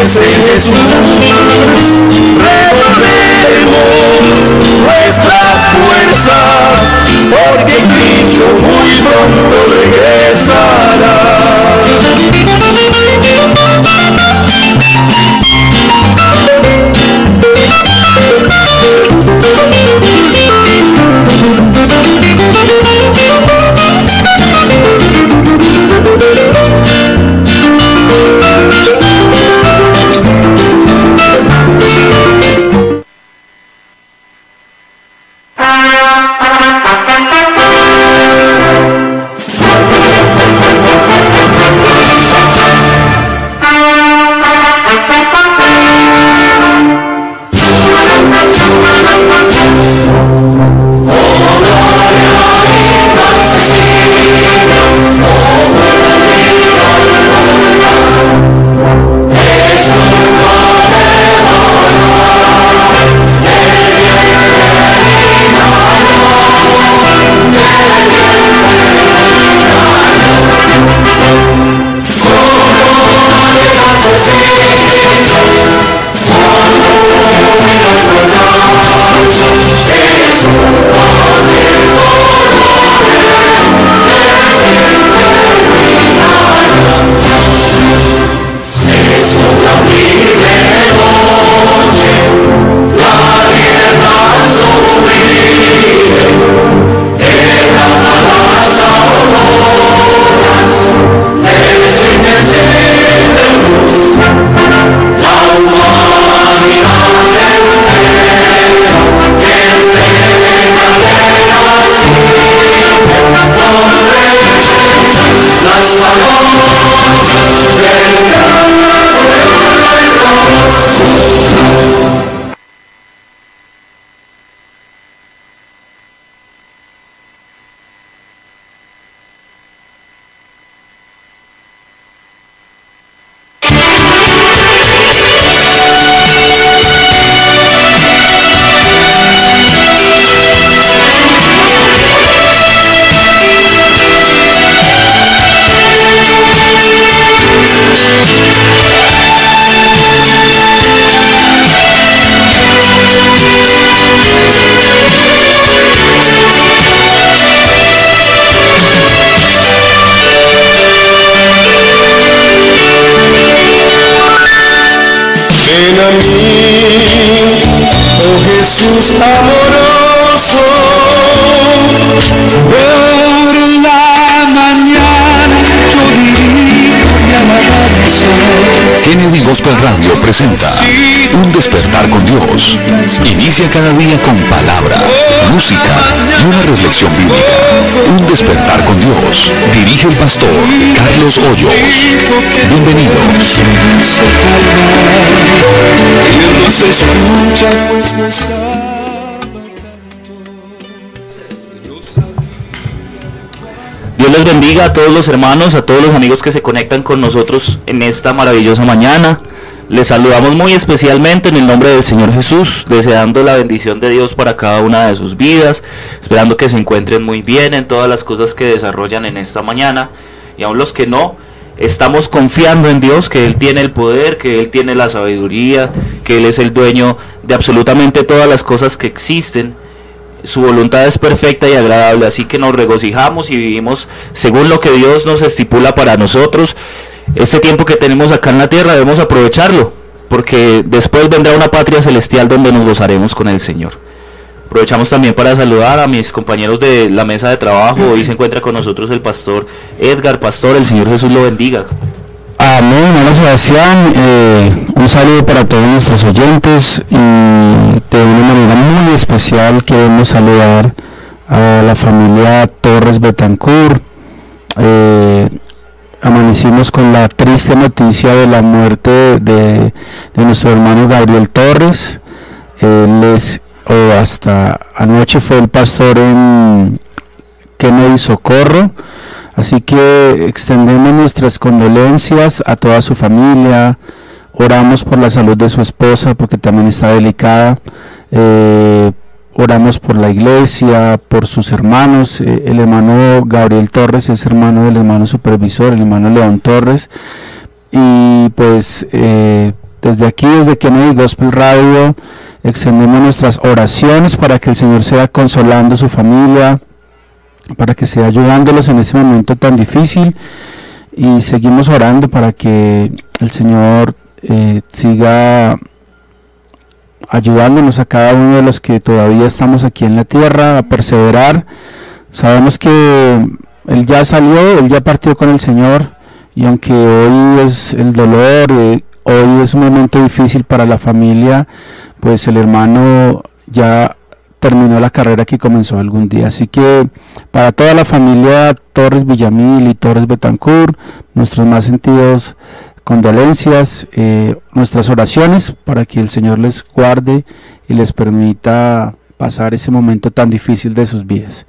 en Jesús. Renovemos nuestras fuerzas, porque Cristo muy pronto regresará. Nos. Dios les bendiga a todos los hermanos, a todos los amigos que se conectan con nosotros en esta maravillosa mañana. Les saludamos muy especialmente en el nombre del Señor Jesús, deseando la bendición de Dios para cada una de sus vidas, esperando que se encuentren muy bien en todas las cosas que desarrollan en esta mañana. Y aún los que no, estamos confiando en Dios, que Él tiene el poder, que Él tiene la sabiduría, que Él es el dueño de absolutamente todas las cosas que existen su voluntad es perfecta y agradable, así que nos regocijamos y vivimos según lo que Dios nos estipula para nosotros. Este tiempo que tenemos acá en la tierra debemos aprovecharlo, porque después vendrá una patria celestial donde nos gozaremos con el Señor. Aprovechamos también para saludar a mis compañeros de la mesa de trabajo. Hoy se encuentra con nosotros el pastor Edgar. Pastor, el Señor Jesús lo bendiga. Amén, hermano Sebastián. Eh, un saludo para todos nuestros oyentes y de una manera muy especial queremos saludar a la familia Torres Betancourt. Eh, amanecimos con la triste noticia de la muerte de, nuestro hermano Gabriel Torres. Él es, o hasta anoche fue el pastor en Kennedy Socorro. Así que extendemos nuestras condolencias a toda su familia, oramos por la salud de su esposa porque también está delicada, eh, oramos por la iglesia, por sus hermanos, eh, el hermano Gabriel Torres es hermano del hermano supervisor, el hermano León Torres, y pues eh, desde aquí, desde Kennedy Gospel Radio, extendemos nuestras oraciones para que el Señor sea consolando a su familia, para que sea ayudándolos en este momento tan difícil y seguimos orando para que el Señor eh, siga ayudándonos a cada uno de los que todavía estamos aquí en la tierra a perseverar. Sabemos que Él ya salió, Él ya partió con el Señor y aunque hoy es el dolor, hoy es un momento difícil para la familia, pues el hermano ya terminó la carrera que comenzó algún día. Así que para toda la familia Torres Villamil y Torres Betancourt, nuestros más sentidos condolencias, eh, nuestras oraciones para que el Señor les guarde y les permita pasar ese momento tan difícil de sus vidas.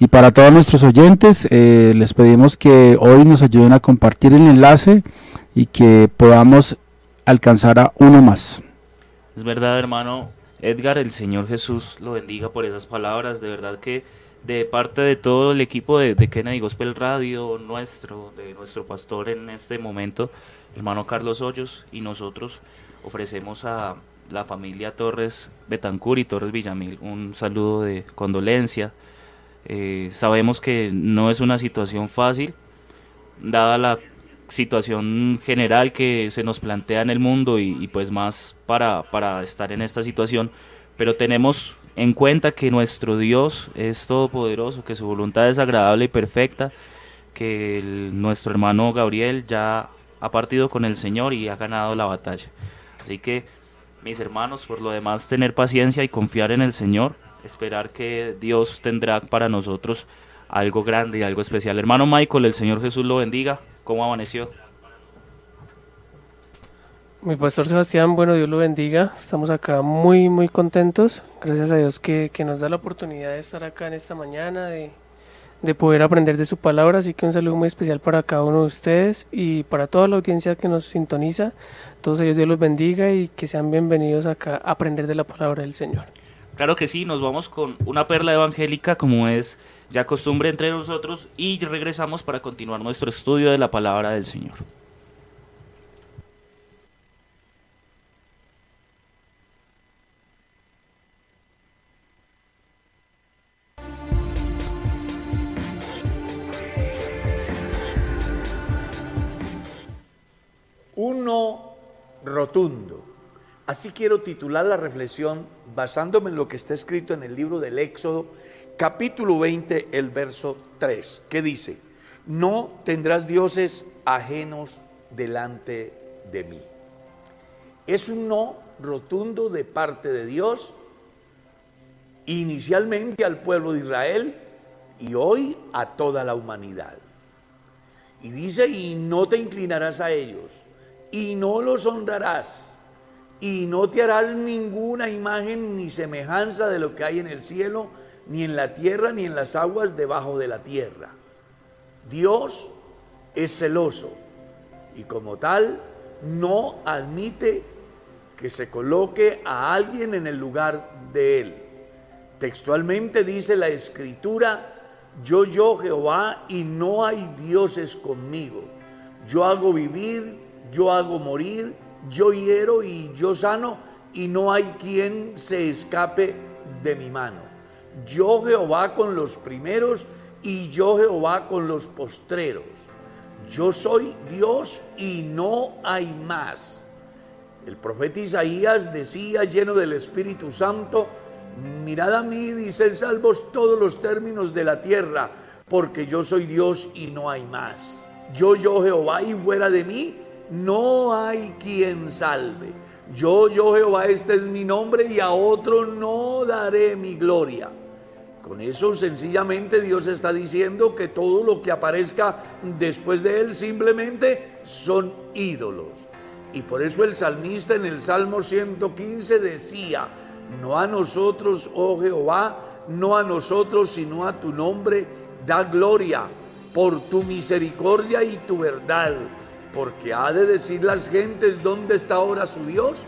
Y para todos nuestros oyentes, eh, les pedimos que hoy nos ayuden a compartir el enlace y que podamos alcanzar a uno más. Es verdad, hermano Edgar, el Señor Jesús lo bendiga por esas palabras. De verdad que de parte de todo el equipo de, de Kennedy Gospel Radio, nuestro, de nuestro pastor en este momento, hermano Carlos Hoyos, y nosotros ofrecemos a la familia Torres Betancur y Torres Villamil un saludo de condolencia eh, sabemos que no es una situación fácil, dada la situación general que se nos plantea en el mundo y, pues más para, para estar en esta situación, pero tenemos en cuenta que nuestro Dios es todopoderoso, que su voluntad es agradable y perfecta, que nuestro hermano Gabriel ya ha partido con el Señor y ha ganado la batalla. Así que, mis hermanos, por lo demás, tener paciencia y confiar en el Señor, esperar que Dios tendrá para nosotros algo grande y algo especial. Hermano Michael, el Señor Jesús lo bendiga. ¿Cómo amaneció? Mi pastor Sebastián, bueno, Dios lo bendiga. Estamos acá muy, muy contentos. Gracias a Dios que, nos da la oportunidad de estar acá en esta mañana, de, de poder aprender de su palabra. Así que un saludo muy especial para cada uno de ustedes y para toda la audiencia que nos sintoniza. Todos ellos Dios los bendiga y que sean bienvenidos acá a aprender de la palabra del Señor. Claro que sí, nos vamos con una perla evangélica como es ya costumbre entre nosotros y regresamos para continuar nuestro estudio de la palabra del Señor. Quiero titular la reflexión basándome en lo que está escrito en el libro del Éxodo, capítulo 20, el verso 3, que dice, no tendrás dioses ajenos delante de mí. Es un no rotundo de parte de Dios, inicialmente al pueblo de Israel y hoy a toda la humanidad. Y dice, y no te inclinarás a ellos, y no los honrarás y no te harás ninguna imagen ni semejanza de lo que hay en el cielo, ni en la tierra, ni en las aguas debajo de la tierra. Dios es celoso y como tal no admite que se coloque a alguien en el lugar de él. Textualmente dice la escritura, yo, yo Jehová, y no hay dioses conmigo. Yo hago vivir, yo hago morir, yo hiero y yo sano, y no hay quien se escape de mi mano. Yo Jehová con los primeros y yo Jehová con los postreros. Yo soy Dios y no hay más. El profeta Isaías decía lleno del Espíritu Santo, mirad a mí, dice salvos todos los términos de la tierra, porque yo soy Dios y no hay más. Yo, yo Jehová y fuera de mí no hay quien salve. Yo, yo Jehová, este es mi nombre y a otro no daré mi gloria. Con eso sencillamente Dios está diciendo que todo lo que aparezca después de él simplemente son ídolos. Y por eso el salmista en el Salmo 115 decía, no a nosotros, oh Jehová, no a nosotros, sino a tu nombre, da gloria por tu misericordia y tu verdad porque ha de decir las gentes dónde está ahora su Dios.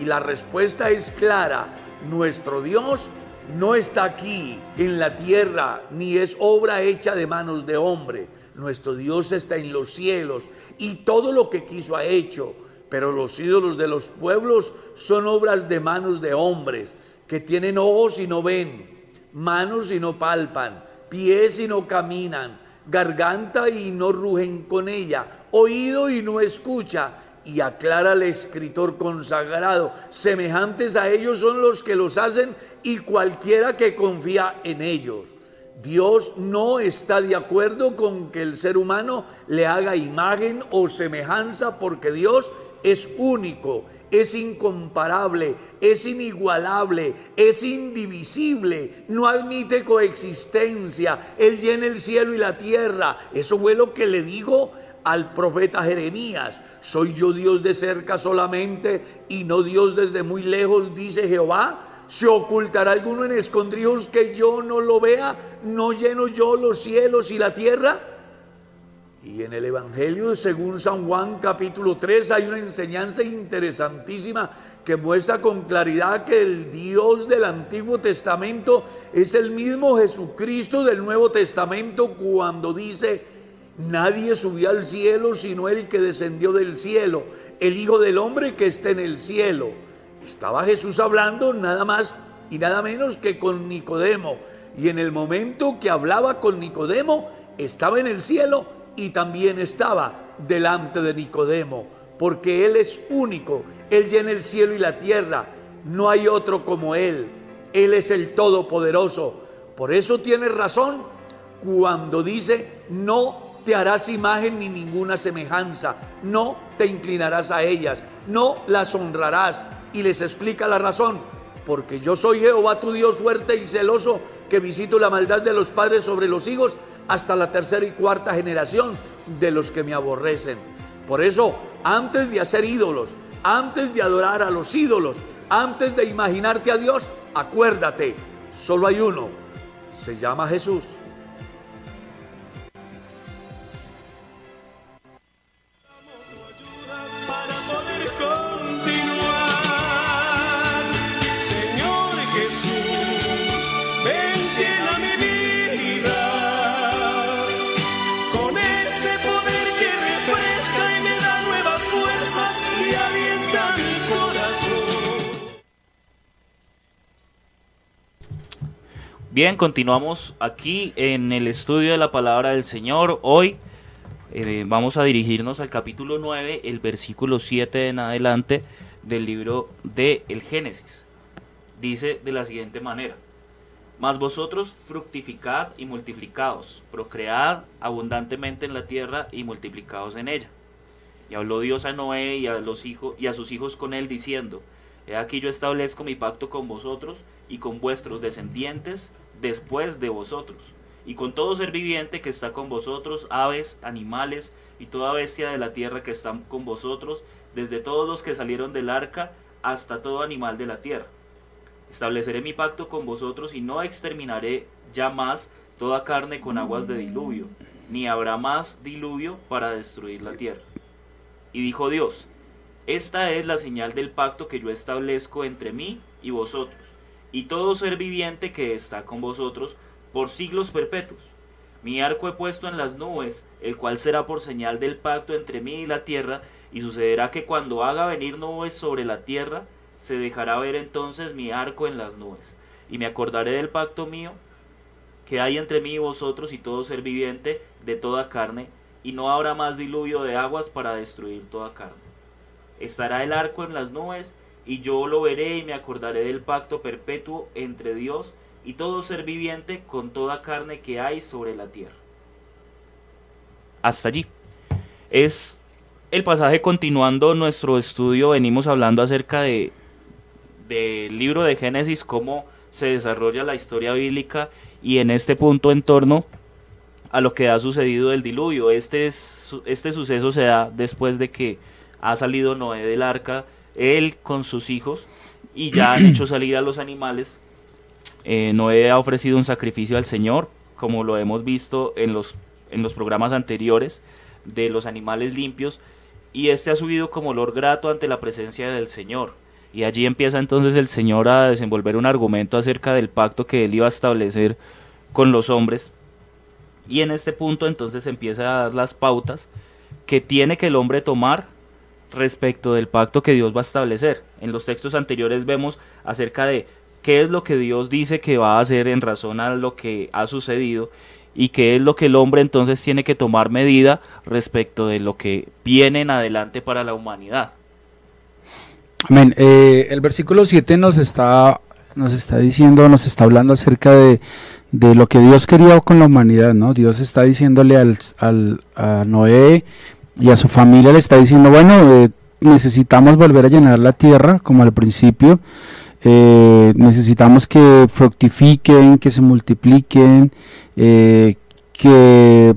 Y la respuesta es clara, nuestro Dios no está aquí en la tierra, ni es obra hecha de manos de hombre. Nuestro Dios está en los cielos y todo lo que quiso ha hecho. pero los ídolos de los pueblos son obras de manos de hombres, que tienen ojos y no ven, manos y no palpan, pies y no caminan, garganta y no rugen con ella, oído y no escucha. Y aclara el escritor consagrado, semejantes a ellos son los que los hacen y cualquiera que confía en ellos. Dios no está de acuerdo con que el ser humano le haga imagen o semejanza porque Dios es único, es incomparable, es inigualable, es indivisible, no admite coexistencia, Él llena el cielo y la tierra. Eso fue lo que le digo al profeta Jeremías. Soy yo Dios de cerca solamente y no Dios desde muy lejos, dice Jehová. ¿Se ocultará alguno en escondrijos que yo no lo vea? ¿No lleno yo los cielos y la tierra? Y en el Evangelio según San Juan capítulo 3 hay una enseñanza interesantísima que muestra con claridad que el Dios del Antiguo Testamento es el mismo Jesucristo del Nuevo Testamento cuando dice, Nadie subió al cielo sino el que descendió del cielo, el Hijo del Hombre que está en el cielo. Estaba Jesús hablando nada más y nada menos que con Nicodemo. Y en el momento que hablaba con Nicodemo, estaba en el cielo y también estaba delante de Nicodemo, porque Él es único, Él llena el cielo y la tierra, no hay otro como Él, Él es el Todopoderoso. Por eso tiene razón cuando dice, no te harás imagen ni ninguna semejanza, no te inclinarás a ellas, no las honrarás. Y les explica la razón, porque yo soy Jehová tu Dios fuerte y celoso, que visito la maldad de los padres sobre los hijos hasta la tercera y cuarta generación de los que me aborrecen. Por eso, antes de hacer ídolos, antes de adorar a los ídolos, antes de imaginarte a Dios, acuérdate, solo hay uno, se llama Jesús. Bien, continuamos aquí en el estudio de la palabra del Señor. Hoy eh, vamos a dirigirnos al capítulo 9, el versículo 7 en adelante del libro de el Génesis. Dice de la siguiente manera: Mas vosotros fructificad y multiplicaos, procread abundantemente en la tierra y multiplicaos en ella. Y habló Dios a Noé y a los hijos y a sus hijos con él diciendo: He aquí yo establezco mi pacto con vosotros y con vuestros descendientes después de vosotros, y con todo ser viviente que está con vosotros, aves, animales y toda bestia de la tierra que están con vosotros, desde todos los que salieron del arca hasta todo animal de la tierra. Estableceré mi pacto con vosotros y no exterminaré ya más toda carne con aguas de diluvio, ni habrá más diluvio para destruir la tierra. Y dijo Dios, esta es la señal del pacto que yo establezco entre mí y vosotros y todo ser viviente que está con vosotros por siglos perpetuos. Mi arco he puesto en las nubes, el cual será por señal del pacto entre mí y la tierra, y sucederá que cuando haga venir nubes sobre la tierra, se dejará ver entonces mi arco en las nubes, y me acordaré del pacto mío que hay entre mí y vosotros y todo ser viviente de toda carne, y no habrá más diluvio de aguas para destruir toda carne. Estará el arco en las nubes, y yo lo veré y me acordaré del pacto perpetuo entre Dios y todo ser viviente con toda carne que hay sobre la tierra. Hasta allí. Es el pasaje continuando nuestro estudio, venimos hablando acerca de del libro de Génesis, cómo se desarrolla la historia bíblica y en este punto en torno a lo que ha sucedido del diluvio. Este, es, este suceso se da después de que ha salido Noé del arca él con sus hijos y ya han hecho salir a los animales. Eh, Noé ha ofrecido un sacrificio al Señor, como lo hemos visto en los, en los programas anteriores, de los animales limpios, y este ha subido como olor grato ante la presencia del Señor. Y allí empieza entonces el Señor a desenvolver un argumento acerca del pacto que él iba a establecer con los hombres. Y en este punto entonces empieza a dar las pautas que tiene que el hombre tomar respecto del pacto que Dios va a establecer. En los textos anteriores vemos acerca de qué es lo que Dios dice que va a hacer en razón a lo que ha sucedido y qué es lo que el hombre entonces tiene que tomar medida respecto de lo que viene en adelante para la humanidad. Amén. Eh, el versículo 7 nos está, nos está diciendo, nos está hablando acerca de, de lo que Dios quería con la humanidad, ¿no? Dios está diciéndole al, al, a Noé y a su familia, le está diciendo, bueno, eh, necesitamos volver a llenar la tierra como al principio, eh, necesitamos que fructifiquen, que se multipliquen, eh, que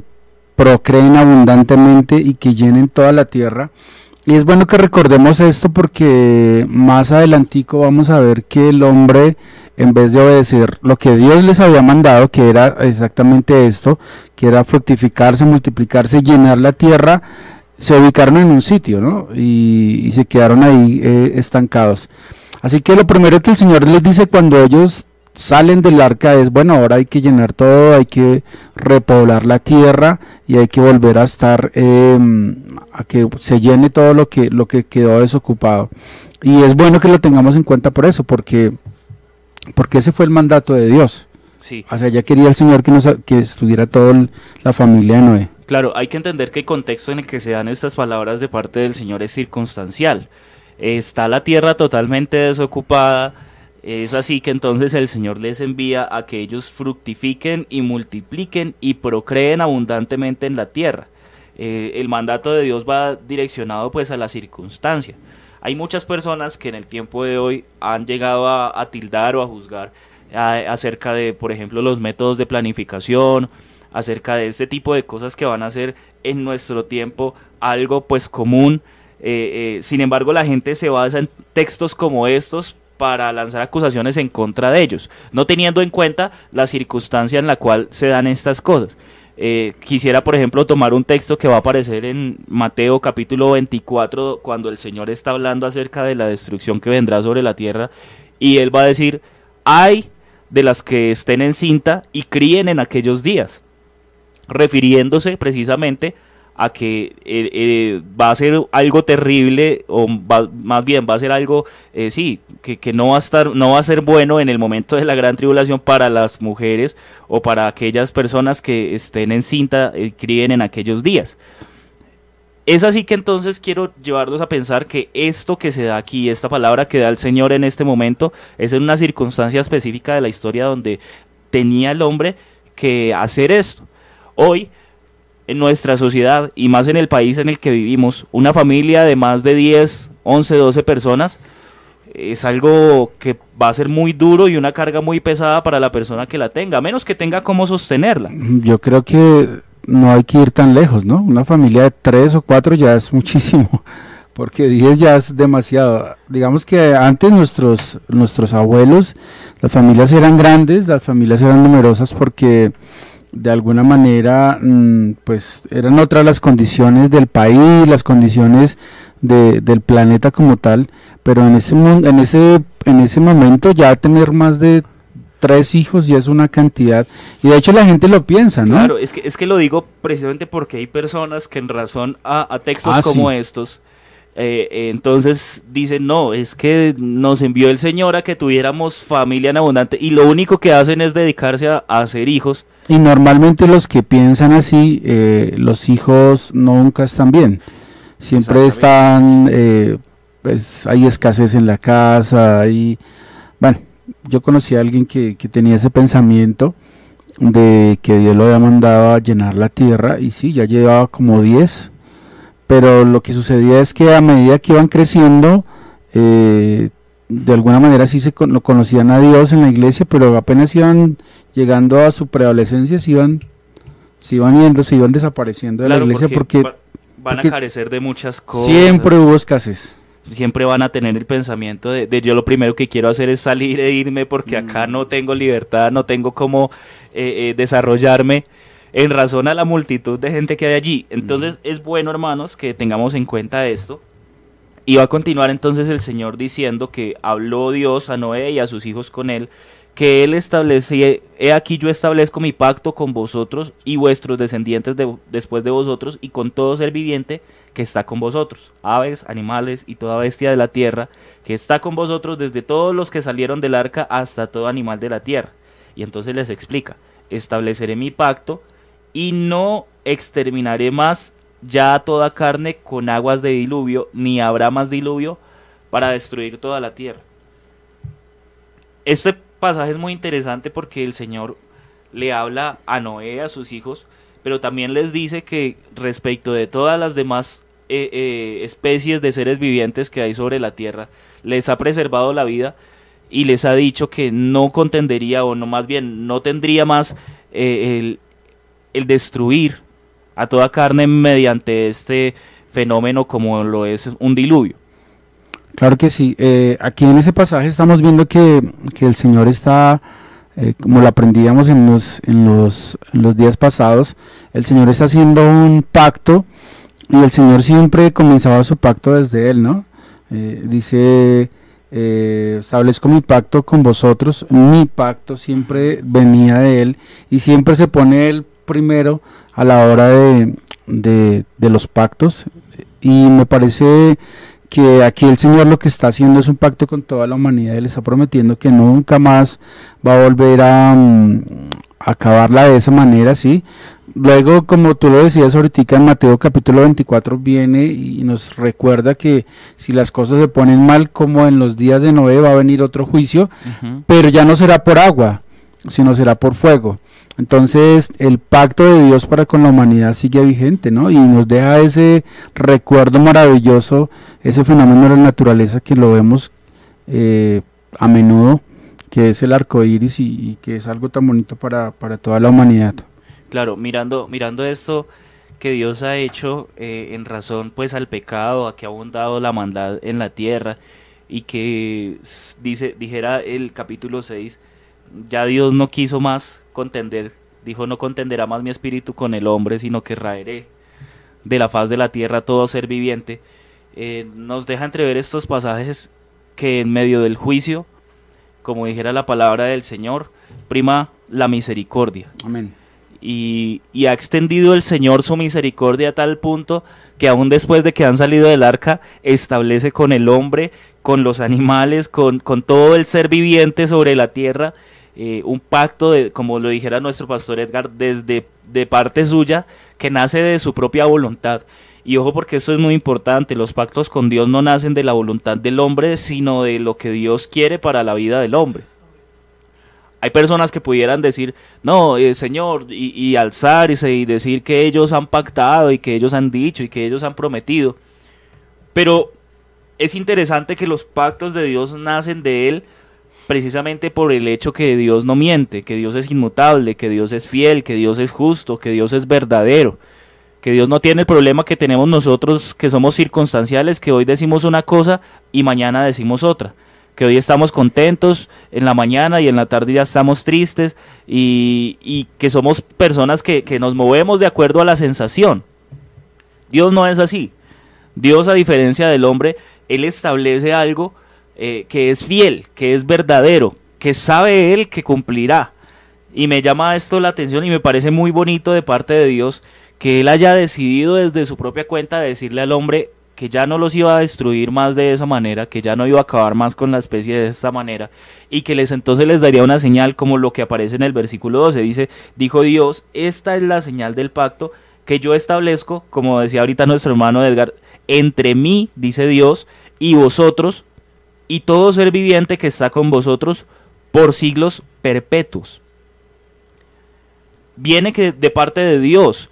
procreen abundantemente y que llenen toda la tierra. Y es bueno que recordemos esto porque más adelantico vamos a ver que el hombre, en vez de obedecer lo que Dios les había mandado, que era exactamente esto, que era fructificarse, multiplicarse, llenar la tierra, se ubicaron en un sitio, ¿no? Y, se quedaron ahí eh, estancados. Así que lo primero que el Señor les dice cuando ellos salen del arca es, bueno, ahora hay que llenar todo, hay que repoblar la tierra y hay que volver a estar, eh, a que se llene todo lo que, lo que quedó desocupado. Y es bueno que lo tengamos en cuenta por eso, porque, porque ese fue el mandato de Dios. Sí. O sea, ya quería el Señor que, nos, que estuviera toda la familia de Noé. Claro, hay que entender que el contexto en el que se dan estas palabras de parte del Señor es circunstancial. Está la tierra totalmente desocupada, es así que entonces el Señor les envía a que ellos fructifiquen y multipliquen y procreen abundantemente en la tierra. Eh, el mandato de Dios va direccionado pues a la circunstancia. Hay muchas personas que en el tiempo de hoy han llegado a, a tildar o a juzgar acerca de, por ejemplo, los métodos de planificación, acerca de este tipo de cosas que van a ser en nuestro tiempo algo pues común. Eh, eh, sin embargo, la gente se basa en textos como estos para lanzar acusaciones en contra de ellos, no teniendo en cuenta la circunstancia en la cual se dan estas cosas. Eh, quisiera, por ejemplo, tomar un texto que va a aparecer en Mateo capítulo 24, cuando el Señor está hablando acerca de la destrucción que vendrá sobre la tierra, y Él va a decir, hay de las que estén en cinta y críen en aquellos días, refiriéndose precisamente a que eh, eh, va a ser algo terrible o más bien va a ser algo eh, sí que, que, no va a estar no va a ser bueno en el momento de la gran tribulación para las mujeres o para aquellas personas que estén en cinta y críen en aquellos días es así que entonces quiero llevarlos a pensar que esto que se da aquí, esta palabra que da el Señor en este momento, es en una circunstancia específica de la historia donde tenía el hombre que hacer esto. Hoy en nuestra sociedad y más en el país en el que vivimos, una familia de más de 10, 11, 12 personas es algo que va a ser muy duro y una carga muy pesada para la persona que la tenga, a menos que tenga cómo sostenerla. Yo creo que no hay que ir tan lejos, ¿no? Una familia de tres o cuatro ya es muchísimo, porque 10 ya es demasiado. Digamos que antes nuestros, nuestros abuelos, las familias eran grandes, las familias eran numerosas porque de alguna manera mmm, pues eran otras las condiciones del país, las condiciones de, del planeta como tal, pero en ese, en, ese, en ese momento ya tener más de tres hijos ya es una cantidad y de hecho la gente lo piensa, ¿no? Claro, es que, es que lo digo precisamente porque hay personas que en razón a, a textos Ah, como sí. estos, eh, entonces dicen, no, es que nos envió el Señor a que tuviéramos familia en abundante y lo único que hacen es dedicarse a, a hacer hijos. Y normalmente los que piensan así, eh, los hijos nunca están bien. Siempre están, eh, pues hay escasez en la casa, hay... Bueno, yo conocí a alguien que, que tenía ese pensamiento de que Dios lo había mandado a llenar la tierra y sí, ya llevaba como 10, pero lo que sucedía es que a medida que iban creciendo, eh, de alguna manera sí se con- lo conocían a Dios en la iglesia, pero apenas iban llegando a su preadolescencia, se iban, se iban yendo, se iban desapareciendo de Claro, la iglesia porque, va- van a carecer de muchas cosas. siempre hubo escasez. siempre van a tener el pensamiento de, de yo lo primero que quiero hacer es salir e irme porque Mm. acá no tengo libertad, no tengo cómo eh, eh, desarrollarme en razón a la multitud de gente que hay allí. Entonces Mm. es bueno, hermanos, que tengamos en cuenta esto. Y va a continuar entonces el Señor diciendo que habló Dios a Noé y a sus hijos con él, que él establece, he aquí yo establezco mi pacto con vosotros y vuestros descendientes después de vosotros y con todo ser viviente que está con vosotros, aves, animales y toda bestia de la tierra, que está con vosotros desde todos los que salieron del arca hasta todo animal de la tierra. Y entonces les explica, estableceré mi pacto y no exterminaré más ya toda carne con aguas de diluvio, ni habrá más diluvio para destruir toda la tierra. Este pasaje es muy interesante porque el Señor le habla a Noé, a sus hijos, pero también les dice que respecto de todas las demás eh, eh, especies de seres vivientes que hay sobre la tierra, les ha preservado la vida y les ha dicho que no contendería o no más bien no tendría más eh, el, el destruir a toda carne mediante este fenómeno como lo es un diluvio. Claro que sí. Eh, aquí en ese pasaje estamos viendo que, el Señor está, eh, como lo aprendíamos en los, en, los, los días pasados, el Señor está haciendo un pacto y el Señor siempre comenzaba su pacto desde Él, ¿no? Eh, dice, establezco mi pacto con vosotros, mi pacto siempre venía de Él y siempre se pone Él primero a la hora de, de, de los pactos y me parece que aquí el Señor lo que está haciendo es un pacto con toda la humanidad y le está prometiendo que nunca más va a volver a, mm, acabarla de esa manera, ¿sí? Luego, como tú lo decías ahorita en Mateo capítulo 24 viene y nos recuerda que si las cosas se ponen mal como en los días de Noé va a venir otro juicio, pero ya no será por agua, sino será por fuego. Entonces el pacto de Dios para con la humanidad sigue vigente, ¿no? Y nos deja ese recuerdo maravilloso, ese fenómeno de la naturaleza que lo vemos eh, a menudo, que es el arco iris y, que es algo tan bonito para, toda la humanidad. Claro, mirando, mirando esto que Dios ha hecho eh, en razón pues al pecado, a que ha abundado la maldad en la tierra y que dice, dijera el capítulo 6, ya Dios no quiso más contender, dijo no contenderá más mi espíritu con el hombre, sino que raeré de la faz de la tierra todo ser viviente, eh, nos deja entrever estos pasajes que en medio del juicio, como dijera la palabra del Señor, prima la misericordia. Amén. Y, y, ha extendido el Señor su misericordia a tal punto que aún después de que han salido del arca, establece con el hombre, con los animales, con, con todo el ser viviente sobre la tierra, eh, un pacto, de, como lo dijera nuestro pastor Edgar, desde de parte suya, que nace de su propia voluntad. Y ojo porque esto es muy importante, los pactos con Dios no nacen de la voluntad del hombre, sino de lo que Dios quiere para la vida del hombre. Hay personas que pudieran decir, no, eh, Señor, y, y alzarse y decir que ellos han pactado y que ellos han dicho y que ellos han prometido. Pero es interesante que los pactos de Dios nacen de Él precisamente por el hecho que Dios no miente, que Dios es inmutable, que Dios es fiel, que Dios es justo, que Dios es verdadero, que Dios no tiene el problema que tenemos nosotros que somos circunstanciales, que hoy decimos una cosa y mañana decimos otra, que hoy estamos contentos en la mañana y en la tarde ya estamos tristes y, que somos personas que, nos movemos de acuerdo a la sensación. Dios no es así. Dios, a diferencia del hombre, Él establece algo eh, que es fiel, que es verdadero, que sabe Él que cumplirá. Y me llama esto la atención y me parece muy bonito de parte de Dios que Él haya decidido desde su propia cuenta decirle al hombre que ya no los iba a destruir más de esa manera, que ya no iba a acabar más con la especie de esta manera, y que les entonces les daría una señal como lo que aparece en el versículo 12. Dice, dijo Dios, esta es la señal del pacto que yo establezco, como decía ahorita nuestro hermano Edgar, entre mí, dice Dios, y vosotros, y todo ser viviente que está con vosotros por siglos perpetuos. Viene que de parte de Dios.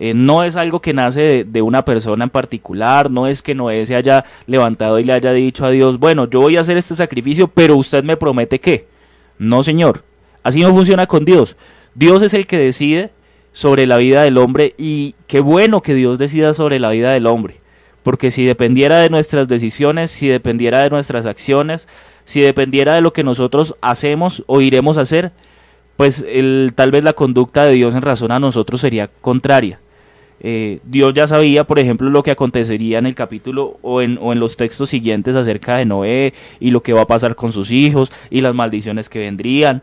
Eh, no es algo que nace de, una persona en particular, no es que Noé se haya levantado y le haya dicho a Dios, bueno, yo voy a hacer este sacrificio, pero usted me promete que. No, Señor, así no funciona con Dios. Dios es el que decide sobre la vida del hombre y qué bueno que Dios decida sobre la vida del hombre. Porque si dependiera de nuestras decisiones, si dependiera de nuestras acciones, si dependiera de lo que nosotros hacemos o iremos a hacer, pues el, tal vez la conducta de Dios en razón a nosotros sería contraria. eh, Dios ya sabía, por ejemplo, lo que acontecería en el capítulo o en, o en los textos siguientes acerca de Noé y lo que va a pasar con sus hijos y las maldiciones que vendrían.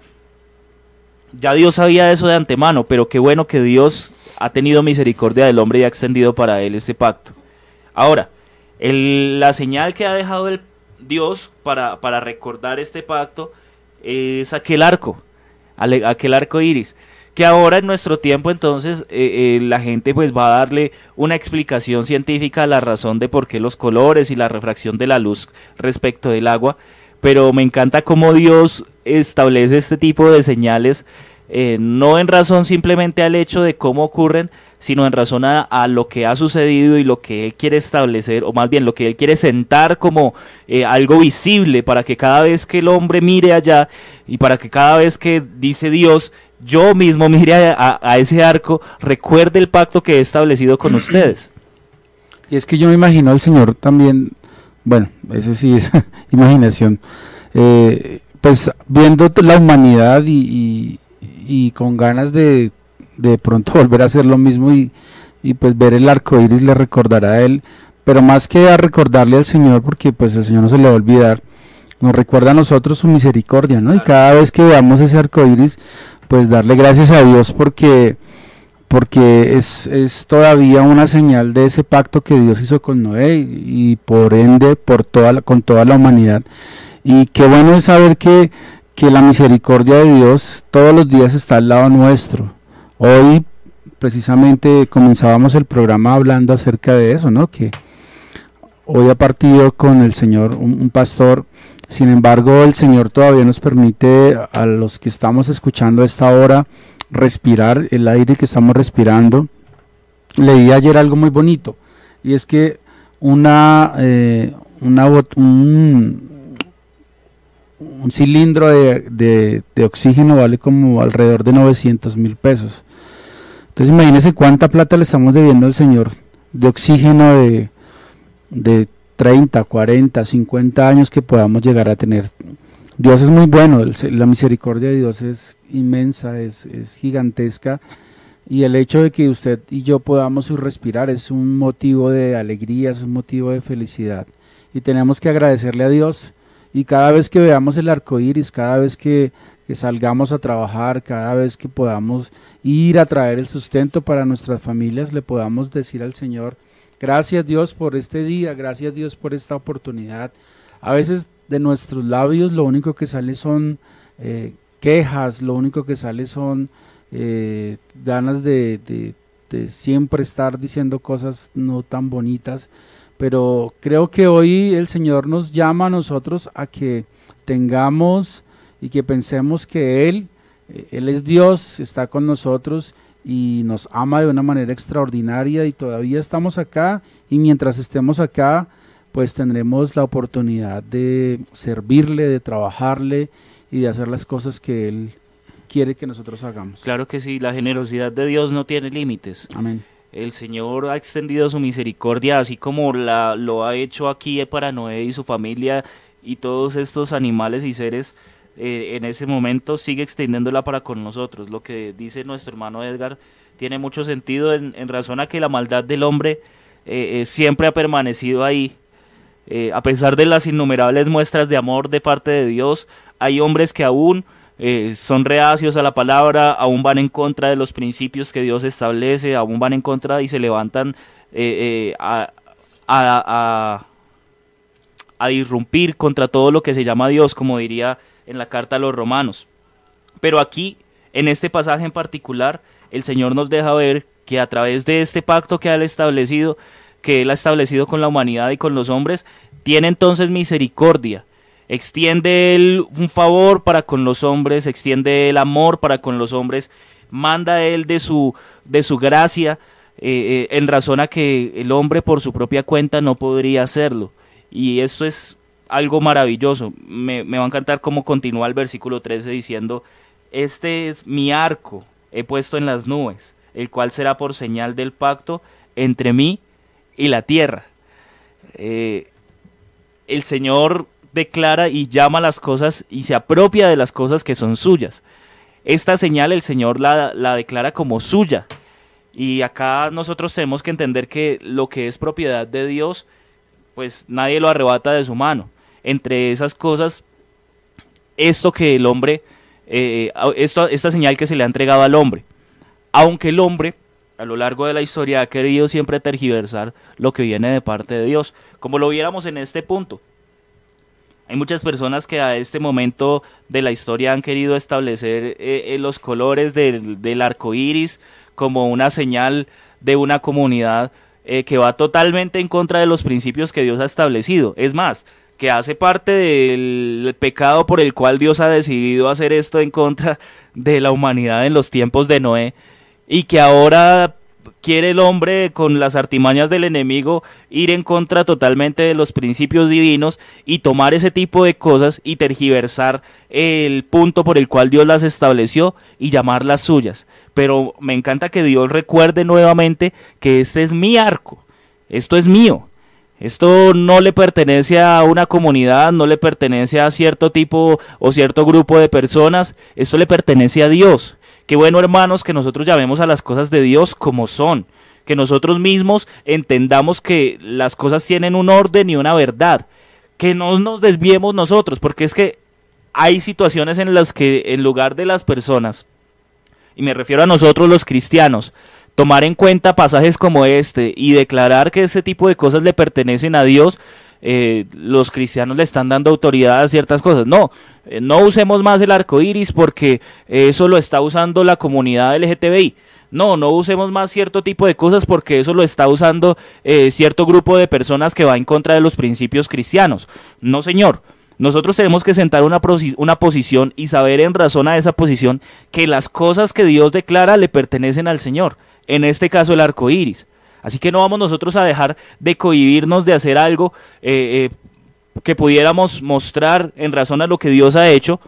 Ya Dios sabía eso de antemano, pero qué bueno que Dios ha tenido misericordia del hombre y ha extendido para él este pacto. Ahora, la señal que ha dejado el Dios para, para recordar este pacto es aquel arco, aquel arco iris que ahora en nuestro tiempo entonces eh, eh, la gente pues va a darle una explicación científica a la razón de por qué los colores y la refracción de la luz respecto del agua, pero me encanta cómo Dios establece este tipo de señales eh, no en razón simplemente al hecho de cómo ocurren, sino en razón a, lo que ha sucedido y lo que Él quiere establecer, o más bien lo que Él quiere sentar como algo visible para que cada vez que el hombre mire allá y para que cada vez que dice Dios, yo mismo mire a, ese arco, recuerde el pacto que he establecido con ustedes. Y es que yo me imagino al Señor también, bueno, eso sí es imaginación, eh, pues viendo la humanidad y, con ganas de de pronto volver a hacer lo mismo y, y pues ver el arco iris le recordará a él, pero más que a recordarle al Señor, porque pues el Señor no se le va a olvidar, nos recuerda a nosotros su misericordia, ¿no? Y cada vez que veamos ese arco iris, pues darle gracias a Dios porque, porque es, es, todavía una señal de ese pacto que Dios hizo con Noé y, por ende por toda con toda la humanidad. Y qué bueno es saber que, que la misericordia de Dios todos los días está al lado nuestro. Hoy precisamente comenzábamos el programa hablando acerca de eso, ¿no? Que hoy ha partido con el Señor un pastor sin embargo, el Señor todavía nos permite a los que estamos escuchando a esta hora respirar el aire que estamos respirando. Leí ayer algo muy bonito y es que una, eh, una un, cilindro de, oxígeno vale como alrededor de 900 mil pesos. Entonces imagínense cuánta plata le estamos debiendo al Señor de oxígeno de, de 30, 40, 50 años que podamos llegar a tener. Dios es muy bueno, la misericordia de Dios es inmensa, es, gigantesca y el hecho de que usted y yo podamos respirar es un motivo de alegría, es un motivo de felicidad y tenemos que agradecerle a Dios y cada vez que veamos el arco iris, cada vez que, salgamos a trabajar, cada vez que podamos ir a traer el sustento para nuestras familias, le podamos decir al Señor, Gracias Dios por este día, gracias Dios por esta oportunidad. A veces de nuestros labios lo único que sale son eh, quejas, lo único que sale son eh, ganas de, siempre estar diciendo cosas no tan bonitas. Pero creo que hoy el Señor nos llama a nosotros a que tengamos y que pensemos que Él, eh, Él es Dios, está con nosotros y nos ama de una manera extraordinaria y todavía estamos acá y mientras estemos acá pues tendremos la oportunidad de servirle, de trabajarle y de hacer las cosas que Él quiere que nosotros hagamos. Claro que sí, la generosidad de Dios no tiene límites. Amén. El Señor ha extendido su misericordia, así como la, lo ha hecho aquí para Noé y su familia y todos estos animales y seres eh, en ese momento sigue extendiéndola para con nosotros. Lo que dice nuestro hermano Edgar tiene mucho sentido en, razón a que la maldad del hombre eh, eh, siempre ha permanecido ahí. a pesar de las innumerables muestras de amor de parte de Dios, hay hombres que aún son reacios a la palabra, aún van en contra de los principios que Dios establece, aún van en contra y se levantan a, a, a irrumpir contra todo lo que se llama Dios, como diría en la carta a los romanos. Pero aquí, en este pasaje en particular, el Señor nos deja ver que a través de este pacto que ha establecido, que Él ha establecido con la humanidad y con los hombres, tiene entonces misericordia. Extiende Él un favor para con los hombres, extiende el amor para con los hombres, manda Él de su, de su gracia, eh, eh, en razón a que el hombre por su propia cuenta no podría hacerlo. Y esto es algo maravilloso. Me, va a encantar cómo continúa el versículo 13 diciendo, este es mi arco, he puesto en las nubes, el cual será por señal del pacto entre mí y la tierra. Eh, el Señor declara y llama las cosas y se apropia de las cosas que son suyas. Esta señal el Señor la, la declara como suya. Y acá nosotros tenemos que entender que lo que es propiedad de Dios, pues nadie lo arrebata de su mano. Entre esas cosas, esto que el hombre, eh, esto, esta señal que se le ha entregado al hombre. Aunque el hombre, a lo largo de la historia, ha querido siempre tergiversar lo que viene de parte de Dios, como lo viéramos en este punto. Hay muchas personas que a este momento de la historia han querido establecer eh, eh, los colores del, arco iris como una señal de una comunidad eh, que va totalmente en contra de los principios que Dios ha establecido. Es más, que hace parte del pecado por el cual Dios ha decidido hacer esto en contra de la humanidad en los tiempos de Noé y que ahora quiere el hombre con las artimañas del enemigo ir en contra totalmente de los principios divinos y tomar ese tipo de cosas y tergiversar el punto por el cual Dios las estableció y llamarlas suyas. Pero me encanta que Dios recuerde nuevamente que este es mi arco, esto es mío. Esto no le pertenece a una comunidad, no le pertenece a cierto tipo o cierto grupo de personas, esto le pertenece a Dios. Qué bueno, hermanos, que nosotros llamemos a las cosas de Dios como son, que nosotros mismos entendamos que las cosas tienen un orden y una verdad, que no nos desviemos nosotros, porque es que hay situaciones en las que en lugar de las personas, y me refiero a nosotros los cristianos, tomar en cuenta pasajes como este y declarar que ese tipo de cosas le pertenecen a Dios, eh, los cristianos le están dando autoridad a ciertas cosas. No, eh, no usemos más el arco iris porque eso lo está usando la comunidad LGTBI. No, no usemos más cierto tipo de cosas porque eso lo está usando eh, cierto grupo de personas que va en contra de los principios cristianos. No, señor. Nosotros tenemos que sentar una, una posición y saber en razón a esa posición que las cosas que Dios declara le pertenecen al Señor. En este caso el arco iris. Así que no vamos nosotros a dejar de cohibirnos de hacer algo eh, eh, que pudiéramos mostrar en razón a lo que Dios ha hecho,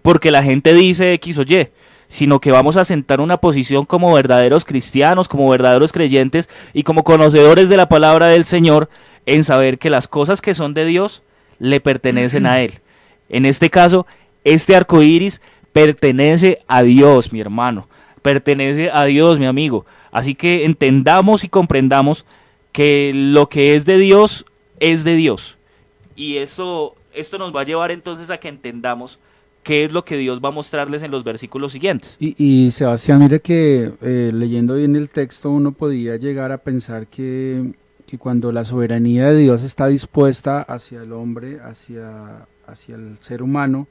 porque la gente dice X o Y, sino que vamos a sentar una posición como verdaderos cristianos, como verdaderos creyentes y como conocedores de la palabra del Señor en saber que las cosas que son de Dios le pertenecen a Él. En este caso, este arco iris pertenece a Dios, mi hermano pertenece a Dios, mi amigo. Así que entendamos y comprendamos que lo que es de Dios es de Dios. Y esto, esto nos va a llevar entonces a que entendamos qué es lo que Dios va a mostrarles en los versículos siguientes. Y, Sebastián, mire que eh, leyendo bien el texto uno podía llegar a pensar que, que, cuando la soberanía de Dios está dispuesta hacia el hombre, hacia, hacia el ser humano,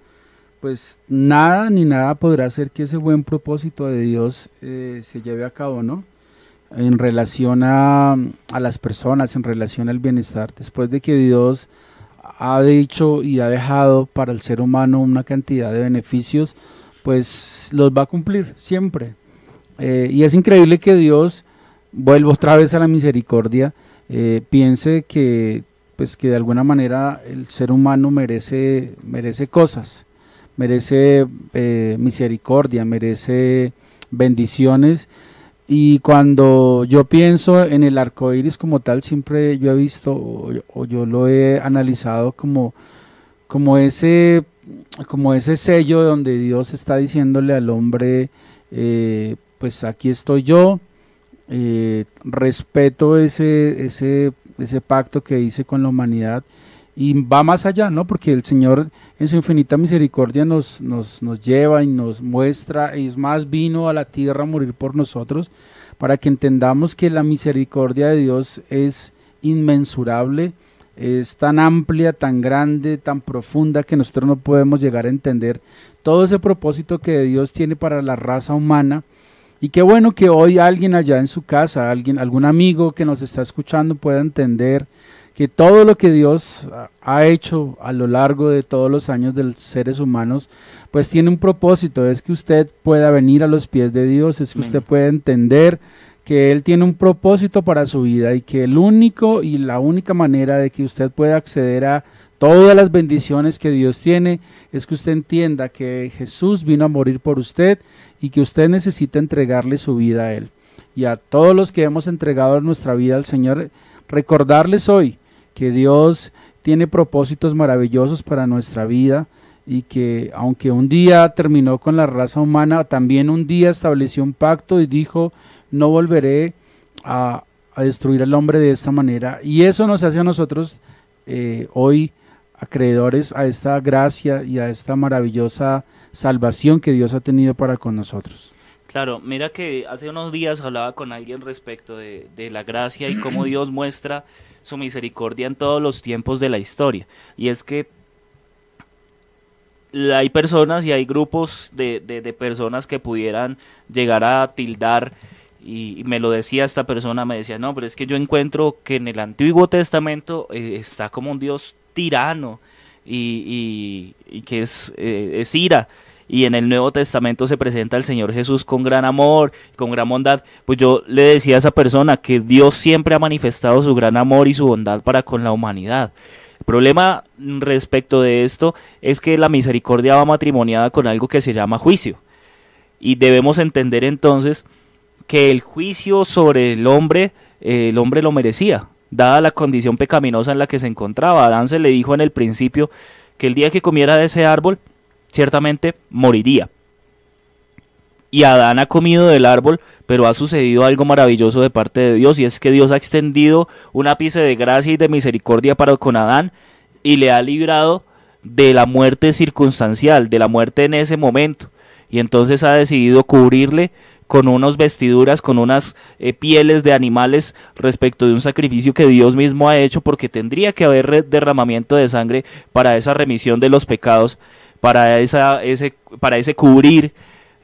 pues nada ni nada podrá hacer que ese buen propósito de Dios eh, se lleve a cabo, ¿no? En relación a, a, las personas, en relación al bienestar. Después de que Dios ha dicho y ha dejado para el ser humano una cantidad de beneficios, pues los va a cumplir siempre. Eh, y es increíble que Dios, vuelva otra vez a la misericordia, eh, piense que pues que de alguna manera el ser humano merece, merece cosas merece eh, misericordia, merece bendiciones. Y cuando yo pienso en el arco iris como tal, siempre yo he visto o, yo lo he analizado como, como, ese, como ese sello donde Dios está diciéndole al hombre, eh, pues aquí estoy yo, eh, respeto ese, ese, ese pacto que hice con la humanidad y va más allá, ¿no? Porque el Señor en su infinita misericordia nos, nos, nos lleva y nos muestra, y es más, vino a la tierra a morir por nosotros, para que entendamos que la misericordia de Dios es inmensurable, es tan amplia, tan grande, tan profunda que nosotros no podemos llegar a entender todo ese propósito que Dios tiene para la raza humana. Y qué bueno que hoy alguien allá en su casa, alguien, algún amigo que nos está escuchando pueda entender que todo lo que Dios ha hecho a lo largo de todos los años de los seres humanos, pues tiene un propósito, es que usted pueda venir a los pies de Dios, es que usted pueda entender que Él tiene un propósito para su vida y que el único y la única manera de que usted pueda acceder a todas las bendiciones que Dios tiene es que usted entienda que Jesús vino a morir por usted y que usted necesita entregarle su vida a Él. Y a todos los que hemos entregado nuestra vida al Señor, recordarles hoy que Dios tiene propósitos maravillosos para nuestra vida y que aunque un día terminó con la raza humana, también un día estableció un pacto y dijo, no volveré a, destruir al hombre de esta manera. Y eso nos hace a nosotros eh, hoy acreedores a esta gracia y a esta maravillosa salvación que Dios ha tenido para con nosotros. Claro, mira que hace unos días hablaba con alguien respecto de, de la gracia y cómo Dios muestra su misericordia en todos los tiempos de la historia. Y es que hay personas y hay grupos de, de- personas que pudieran llegar a tildar, y, me lo decía esta persona, me decía, no, pero es que yo encuentro que en el Antiguo Testamento eh, está como un Dios tirano y, y- y que es, eh, es ira. Y en el Nuevo Testamento se presenta el Señor Jesús con gran amor, con gran bondad. Pues yo le decía a esa persona que Dios siempre ha manifestado su gran amor y su bondad para con la humanidad. El problema respecto de esto es que la misericordia va matrimoniada con algo que se llama juicio. Y debemos entender entonces que el juicio sobre el hombre, eh, el hombre lo merecía, dada la condición pecaminosa en la que se encontraba. Adán se le dijo en el principio que el día que comiera de ese árbol, ciertamente moriría. Y Adán ha comido del árbol, pero ha sucedido algo maravilloso de parte de Dios, y es que Dios ha extendido un ápice de gracia y de misericordia para con Adán y le ha librado de la muerte circunstancial, de la muerte en ese momento. Y entonces ha decidido cubrirle con unas vestiduras, con unas eh, pieles de animales respecto de un sacrificio que Dios mismo ha hecho, porque tendría que haber derramamiento de sangre para esa remisión de los pecados, para, esa, ese, para ese cubrir,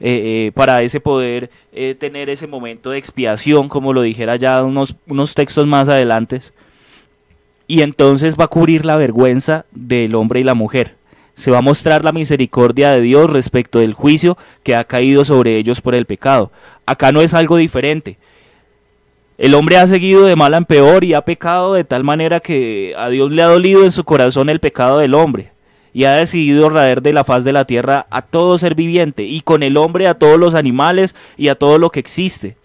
eh, eh, para ese poder eh, tener ese momento de expiación, como lo dijera ya unos, unos textos más adelante. Y entonces va a cubrir la vergüenza del hombre y la mujer. Se va a mostrar la misericordia de Dios respecto del juicio que ha caído sobre ellos por el pecado. Acá no es algo diferente. El hombre ha seguido de mal en peor y ha pecado de tal manera que a Dios le ha dolido en su corazón el pecado del hombre y ha decidido raer de la faz de la tierra a todo ser viviente y con el hombre a todos los animales y a todo lo que existe.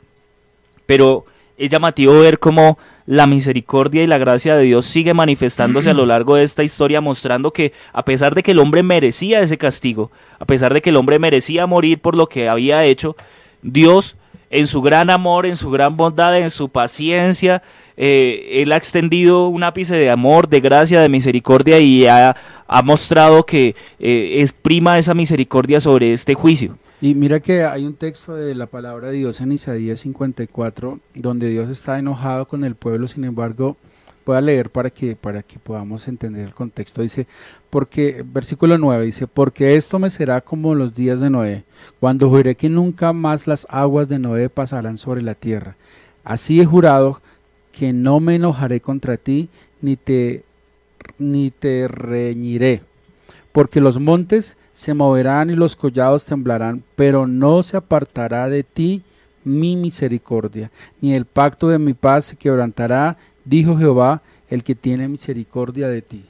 Pero es llamativo ver cómo la misericordia y la gracia de Dios sigue manifestándose a lo largo de esta historia, mostrando que a pesar de que el hombre merecía ese castigo, a pesar de que el hombre merecía morir por lo que había hecho, Dios en su gran amor, en su gran bondad, en su paciencia, eh, Él ha extendido un ápice de amor, de gracia, de misericordia y ha, ha mostrado que eh, exprima esa misericordia sobre este juicio. Y mira que hay un texto de la palabra de Dios en Isaías 54 donde Dios está enojado con el pueblo, sin embargo, voy a leer para que para que podamos entender el contexto. Dice, porque versículo 9 dice, porque esto me será como los días de Noé, cuando juré que nunca más las aguas de Noé pasarán sobre la tierra. Así he jurado que no me enojaré contra ti ni te ni te reñiré, porque los montes se moverán y los collados temblarán, pero no se apartará de ti mi misericordia, ni el pacto de mi paz se quebrantará, dijo Jehová, el que tiene misericordia de ti.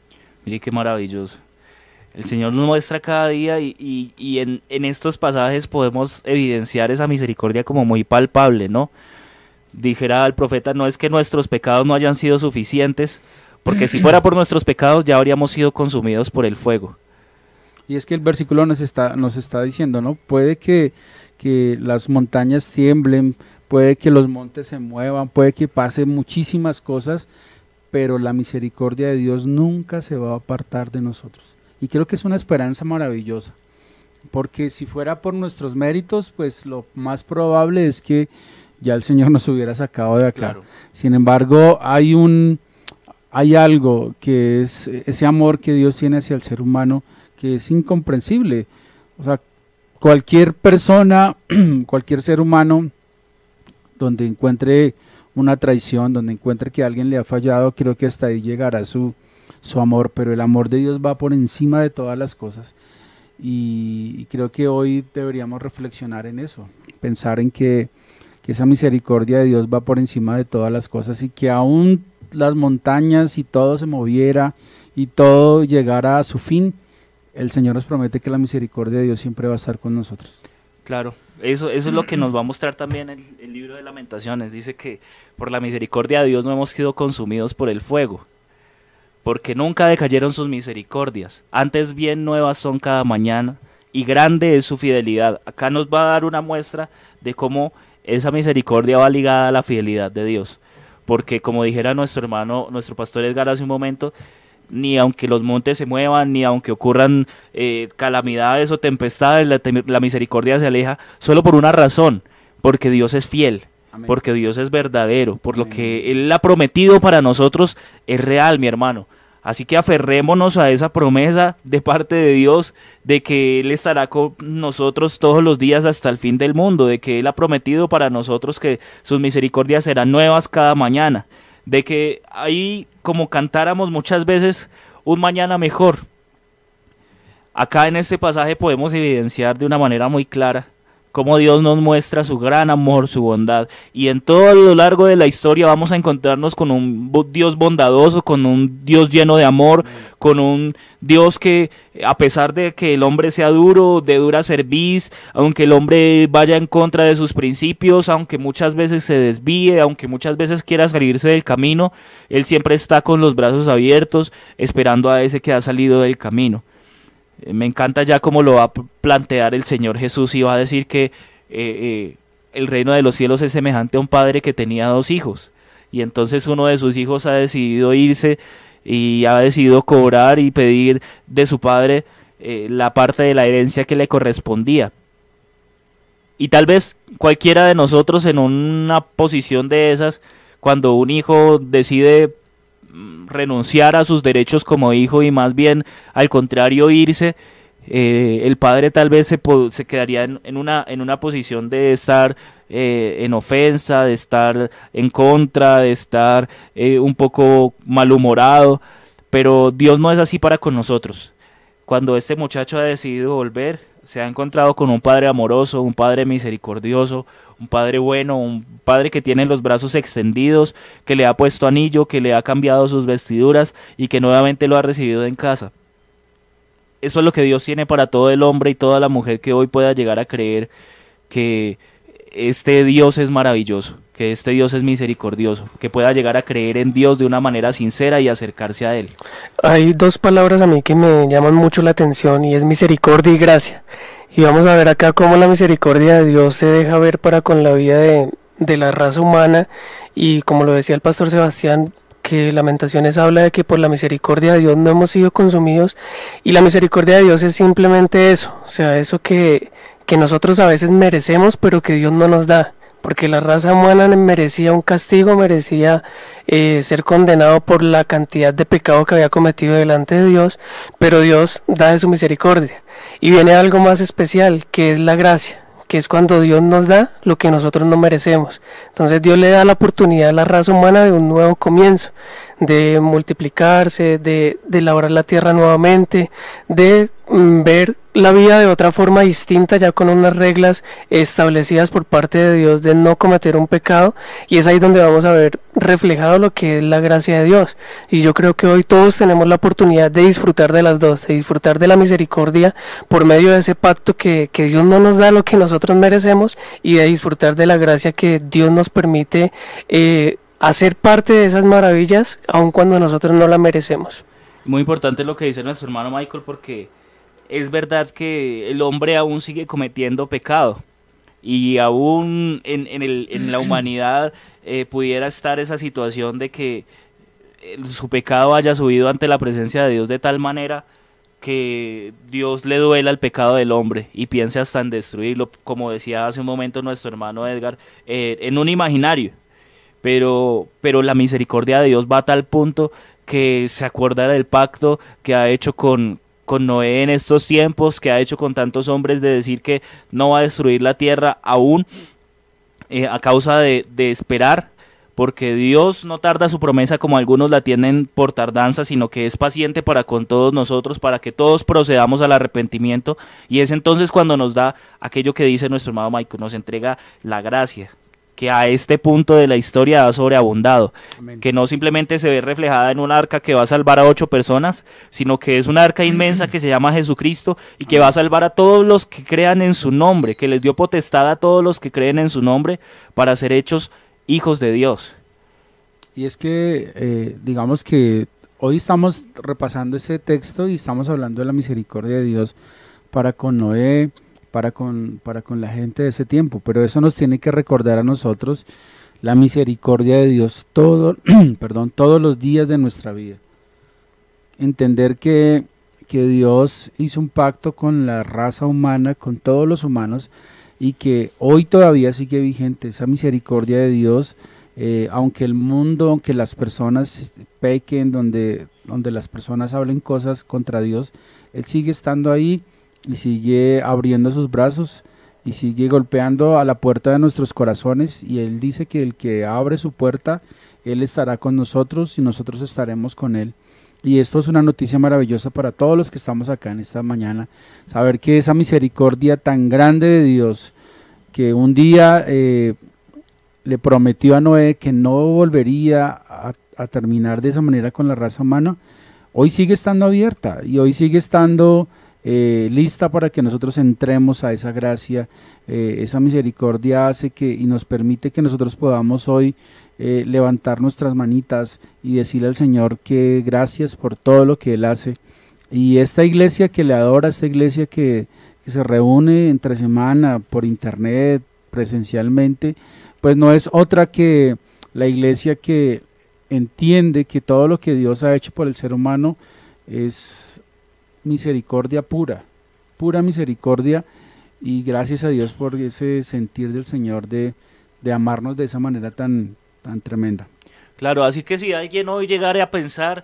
Mire qué maravilloso. El Señor nos muestra cada día y, y- y en, en estos pasajes podemos evidenciar esa misericordia como muy palpable, ¿no? Dijera el profeta, no es que nuestros pecados no hayan sido suficientes, porque si fuera por nuestros pecados ya habríamos sido consumidos por el fuego. Y es que el versículo nos está, nos está diciendo, ¿no? Puede que, que las montañas tiemblen, puede que los montes se muevan, puede que pasen muchísimas cosas, pero la misericordia de Dios nunca se va a apartar de nosotros. Y creo que es una esperanza maravillosa, porque si fuera por nuestros méritos, pues lo más probable es que ya el Señor nos hubiera sacado de acá. Claro. Sin embargo, hay un hay algo que es ese amor que Dios tiene hacia el ser humano que es incomprensible. O sea, cualquier persona, cualquier ser humano donde encuentre una traición, donde encuentre que alguien le ha fallado, creo que hasta ahí llegará su, su amor, pero el amor de Dios va por encima de todas las cosas. Y, creo que hoy deberíamos reflexionar en eso, pensar en que, que esa misericordia de Dios va por encima de todas las cosas y que aún las montañas y todo se moviera y todo llegara a su fin, el Señor nos promete que la misericordia de Dios siempre va a estar con nosotros. Claro, eso, eso es lo que nos va a mostrar también el, el libro de lamentaciones. Dice que por la misericordia de Dios no hemos sido consumidos por el fuego, porque nunca decayeron sus misericordias. Antes bien nuevas son cada mañana y grande es su fidelidad. Acá nos va a dar una muestra de cómo esa misericordia va ligada a la fidelidad de Dios. Porque como dijera nuestro hermano, nuestro pastor Edgar hace un momento, ni aunque los montes se muevan, ni aunque ocurran eh, calamidades o tempestades, la, misericordia se aleja solo por una razón, porque Dios es fiel, porque Dios es verdadero, por lo que Él ha prometido para nosotros es real, mi hermano. Así que aferrémonos a esa promesa de parte de Dios de que Él estará con nosotros todos los días hasta el fin del mundo, de que Él ha prometido para nosotros que sus misericordias serán nuevas cada mañana, de que ahí como cantáramos muchas veces un mañana mejor. Acá en este pasaje podemos evidenciar de una manera muy clara cómo Dios nos muestra su gran amor, su bondad. Y en todo lo largo de la historia vamos a encontrarnos con un Dios bondadoso, con un Dios lleno de amor, con un Dios que a pesar de que el hombre sea duro, de dura cerviz, aunque el hombre vaya en contra de sus principios, aunque muchas veces se desvíe, aunque muchas veces quiera salirse del camino, Él siempre está con los brazos abiertos, esperando a ese que ha salido del camino. Eh, me encanta ya cómo lo va a plantear el Señor Jesús y va a decir que eh, eh, el reino de los cielos es semejante a un padre que tenía dos hijos y entonces uno de sus hijos ha decidido irse y ha decidido cobrar y pedir de su padre la parte de la herencia que le correspondía. Y tal vez cualquiera de nosotros en una posición de esas, cuando un hijo decide renunciar a sus derechos como hijo y más bien al contrario irse, eh, el padre tal vez se, se quedaría en, una, en una posición de estar eh, en ofensa, de estar en contra, de estar eh, un poco malhumorado, pero Dios no es así para con nosotros. Cuando este muchacho ha decidido volver, se ha encontrado con un padre amoroso, un padre misericordioso, un padre bueno, un padre que tiene los brazos extendidos, que le ha puesto anillo, que le ha cambiado sus vestiduras y que nuevamente lo ha recibido en casa. Eso es lo que Dios tiene para todo el hombre y toda la mujer que hoy pueda llegar a creer que este Dios es maravilloso, que este Dios es misericordioso, que pueda llegar a creer en Dios de una manera sincera y acercarse a Él. Hay dos palabras a mí que me llaman mucho la atención y es misericordia y gracia. Y vamos a ver acá cómo la misericordia de Dios se deja ver para con la vida de, la raza humana y como lo decía el pastor Sebastián, que Lamentaciones habla de que por la misericordia de Dios no hemos sido consumidos y la misericordia de Dios es simplemente eso, o sea, eso que nosotros a veces merecemos, pero que Dios no nos da. Porque la raza humana merecía un castigo, merecía eh, ser condenado por la cantidad de pecado que había cometido delante de Dios, pero Dios da de su misericordia. Y viene algo más especial, que es la gracia que es cuando Dios nos da lo que nosotros no merecemos. Entonces Dios le da la oportunidad a la raza humana de un nuevo comienzo, de multiplicarse, de, de labrar la tierra nuevamente, de mm, ver la vida de otra forma distinta, ya con unas reglas establecidas por parte de Dios de no cometer un pecado, y es ahí donde vamos a ver reflejado lo que es la gracia de Dios. Y yo creo que hoy todos tenemos la oportunidad de disfrutar de las dos, de disfrutar de la misericordia por medio de ese pacto que, que Dios no nos da lo que nosotros merecemos, y de disfrutar de la gracia que Dios nos permite eh, hacer parte de esas maravillas, aun cuando nosotros no la merecemos. Muy importante lo que dice nuestro hermano Michael, porque es verdad que el hombre aún sigue cometiendo pecado y aún en, el, en la humanidad eh, pudiera estar esa situación de que eh, su pecado haya subido ante la presencia de Dios de tal manera que Dios le duela el pecado del hombre y piense hasta en destruirlo, como decía hace un momento nuestro hermano Edgar, eh, en un imaginario. Pero, pero la misericordia de Dios va a tal punto que se acuerda del pacto que ha hecho con, con Noé en estos tiempos, que ha hecho con tantos hombres de decir que no va a destruir la tierra aún eh, a causa de, de, esperar, porque Dios no tarda su promesa como algunos la tienen por tardanza, sino que es paciente para con todos nosotros, para que todos procedamos al arrepentimiento, y es entonces cuando nos da aquello que dice nuestro hermano Michael, nos entrega la gracia, que a este punto de la historia ha sobreabundado, que no simplemente se ve reflejada en un arca que va a salvar a ocho personas, sino que es una arca inmensa que se llama Jesucristo y que va a salvar a todos los que crean en su nombre, que les dio potestad a todos los que creen en su nombre para ser hechos hijos de Dios. Y es que, eh, digamos que hoy estamos repasando ese texto y estamos hablando de la misericordia de Dios para con Noé, para con, para con la gente de ese tiempo, pero eso nos tiene que recordar a nosotros la misericordia de Dios todo, perdón, todos los días de nuestra vida. Entender que, que Dios hizo un pacto con la raza humana, con todos los humanos, y que hoy todavía sigue vigente esa misericordia de Dios, eh, aunque el mundo, aunque las personas pequen, donde, donde las personas hablen cosas contra Dios, Él sigue estando ahí y sigue abriendo sus brazos y sigue golpeando a la puerta de nuestros corazones y Él dice que el que abre su puerta, Él estará con nosotros y nosotros estaremos con Él. Y esto es una noticia maravillosa para todos los que estamos acá en esta mañana. Saber que esa misericordia tan grande de Dios, que un día eh, le prometió a Noé que no volvería a, a, terminar de esa manera con la raza humana, hoy sigue estando abierta y hoy sigue estando eh, lista para que nosotros entremos a esa gracia. Eh, esa misericordia hace que y nos permite que nosotros podamos hoy eh, levantar nuestras manitas y decirle al Señor que gracias por todo lo que Él hace. Y esta iglesia que le adora, esta iglesia que, que se reúne entre semana por internet, presencialmente, pues no es otra que la iglesia que entiende que todo lo que Dios ha hecho por el ser humano es misericordia pura, pura misericordia y gracias a Dios por ese sentir del Señor de, de amarnos de esa manera tan, tan tremenda. Claro, así que si alguien hoy llegara a pensar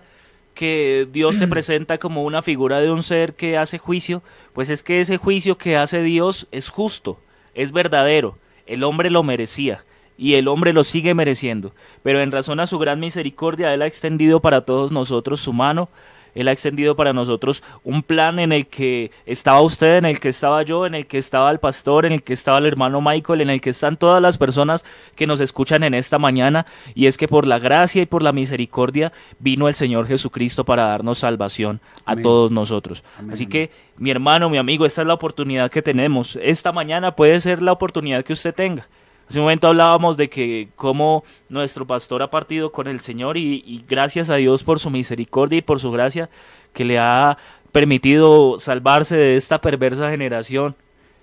que Dios se presenta como una figura de un ser que hace juicio, pues es que ese juicio que hace Dios es justo, es verdadero, el hombre lo merecía y el hombre lo sigue mereciendo, pero en razón a su gran misericordia Él ha extendido para todos nosotros su mano él ha extendido para nosotros un plan en el que estaba usted, en el que estaba yo, en el que estaba el pastor, en el que estaba el hermano Michael, en el que están todas las personas que nos escuchan en esta mañana. Y es que por la gracia y por la misericordia vino el Señor Jesucristo para darnos salvación a todos nosotros. Así que, mi hermano, mi amigo, esta es la oportunidad que tenemos. Esta mañana puede ser la oportunidad que usted tenga. Hace un momento hablábamos de que cómo nuestro pastor ha partido con el Señor y, gracias a Dios por su misericordia y por su gracia que le ha permitido salvarse de esta perversa generación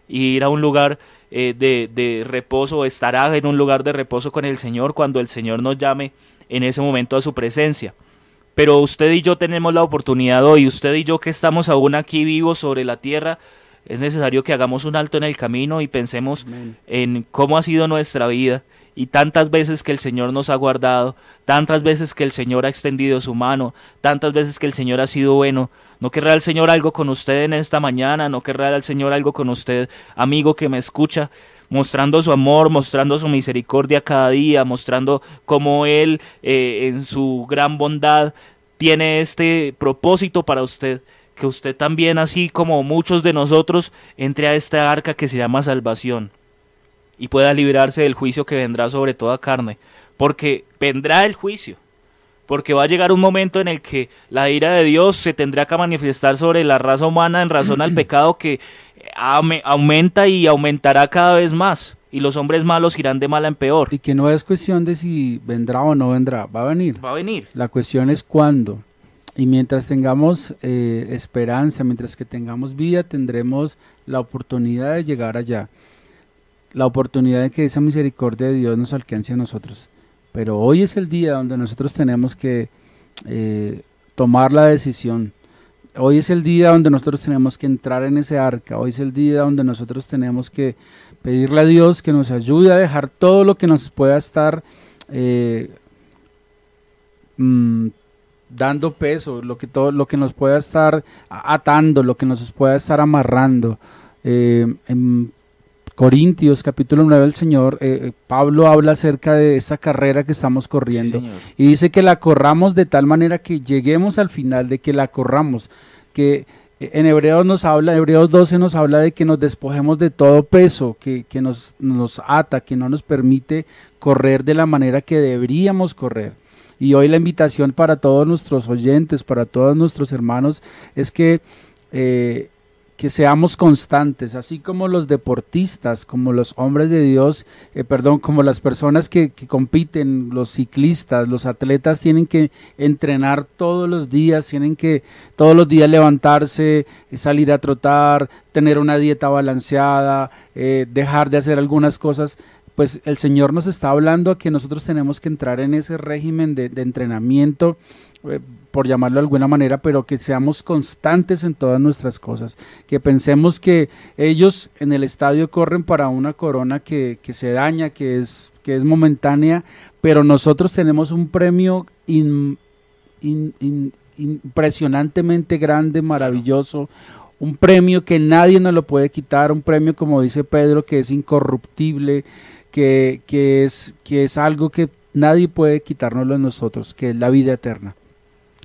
y ir a un lugar eh, de, de reposo, estará en un lugar de reposo con el Señor cuando el Señor nos llame en ese momento a su presencia. Pero usted y yo tenemos la oportunidad hoy, usted y yo que estamos aún aquí vivos sobre la tierra, es necesario que hagamos un alto en el camino y pensemos en cómo ha sido nuestra vida y tantas veces que el Señor nos ha guardado, tantas veces que el Señor ha extendido su mano, tantas veces que el Señor ha sido bueno. ¿No querrá el Señor algo con usted en esta mañana? ¿No querrá el Señor algo con usted, amigo que me escucha? mostrando su amor, mostrando su misericordia cada día, mostrando cómo Él eh, en su gran bondad tiene este propósito para usted que usted también, así como muchos de nosotros, entre a esta arca que se llama salvación y pueda librarse del juicio que vendrá sobre toda carne, porque vendrá el juicio, porque va a llegar un momento en el que la ira de Dios se tendrá que manifestar sobre la raza humana en razón al pecado que aumenta y aumentará cada vez más. Y los hombres malos irán de mal en peor. Y que no es cuestión de si vendrá o no vendrá, va a venir. Va a venir. La cuestión es cuándo. Y mientras tengamos eh, esperanza, mientras que tengamos vida, tendremos la oportunidad de llegar allá. La oportunidad de que esa misericordia de Dios nos alcance a nosotros. Pero hoy es el día donde nosotros tenemos que eh, tomar la decisión. Hoy es el día donde nosotros tenemos que entrar en ese arca. Hoy es el día donde nosotros tenemos que pedirle a Dios que nos ayude a dejar todo lo que nos pueda estar eh, mm, dando peso, lo que todo, lo que nos pueda estar atando, lo que nos pueda estar amarrando. Eh, en Corintios capítulo 9 el Señor, eh, eh, Pablo habla acerca de esa carrera que estamos corriendo y dice que la corramos de tal manera que lleguemos al final, de que la corramos, que en Hebreos nos habla, Hebreos 12 nos habla de que nos despojemos de todo peso que, que nos, nos ata, que no nos permite correr de la manera que deberíamos correr. Y hoy la invitación para todos nuestros oyentes, para todos nuestros hermanos, es que, eh, que seamos constantes, así como los deportistas, como los hombres de Dios, eh, perdón, como las personas que, compiten, los ciclistas, los atletas tienen que entrenar todos los días, tienen que todos los días levantarse, eh, salir a trotar, tener una dieta balanceada, dejar de hacer algunas cosas pues el Señor nos está hablando a que nosotros tenemos que entrar en ese régimen de, entrenamiento, eh, por llamarlo de alguna manera, pero que seamos constantes en todas nuestras cosas, que pensemos que ellos en el estadio corren para una corona que, se daña, que es, que es momentánea, pero nosotros tenemos un premio impresionantemente grande, maravilloso, un premio que nadie nos lo puede quitar, un premio como dice Pedro que es incorruptible, que, es, que es algo que nadie puede quitárnoslo de nosotros, que es la vida eterna.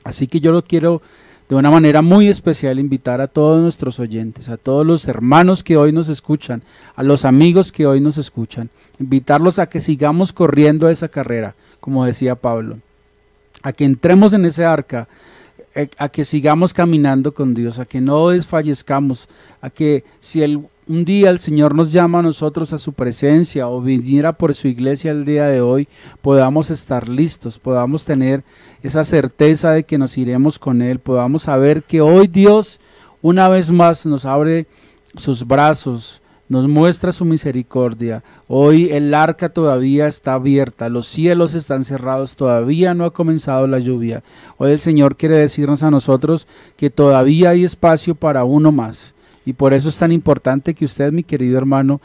Así que yo lo quiero de una manera muy especial invitar a todos nuestros oyentes, a todos los hermanos que hoy nos escuchan, a los amigos que hoy nos escuchan, invitarlos a que sigamos corriendo esa carrera, como decía Pablo, a que entremos en ese arca, eh, a que sigamos caminando con Dios, a que no desfallezcamos, a que si el un día el Señor nos llama a nosotros a su presencia o viniera por su iglesia el día de hoy, podamos estar listos, podamos tener esa certeza de que nos iremos con Él, podamos saber que hoy Dios una vez más nos abre sus brazos, nos muestra su misericordia. Hoy el arca todavía está abierta, los cielos están cerrados, todavía no ha comenzado la lluvia. Hoy el Señor quiere decirnos a nosotros que todavía hay espacio para uno más y por eso es tan importante que usted, mi querido hermano,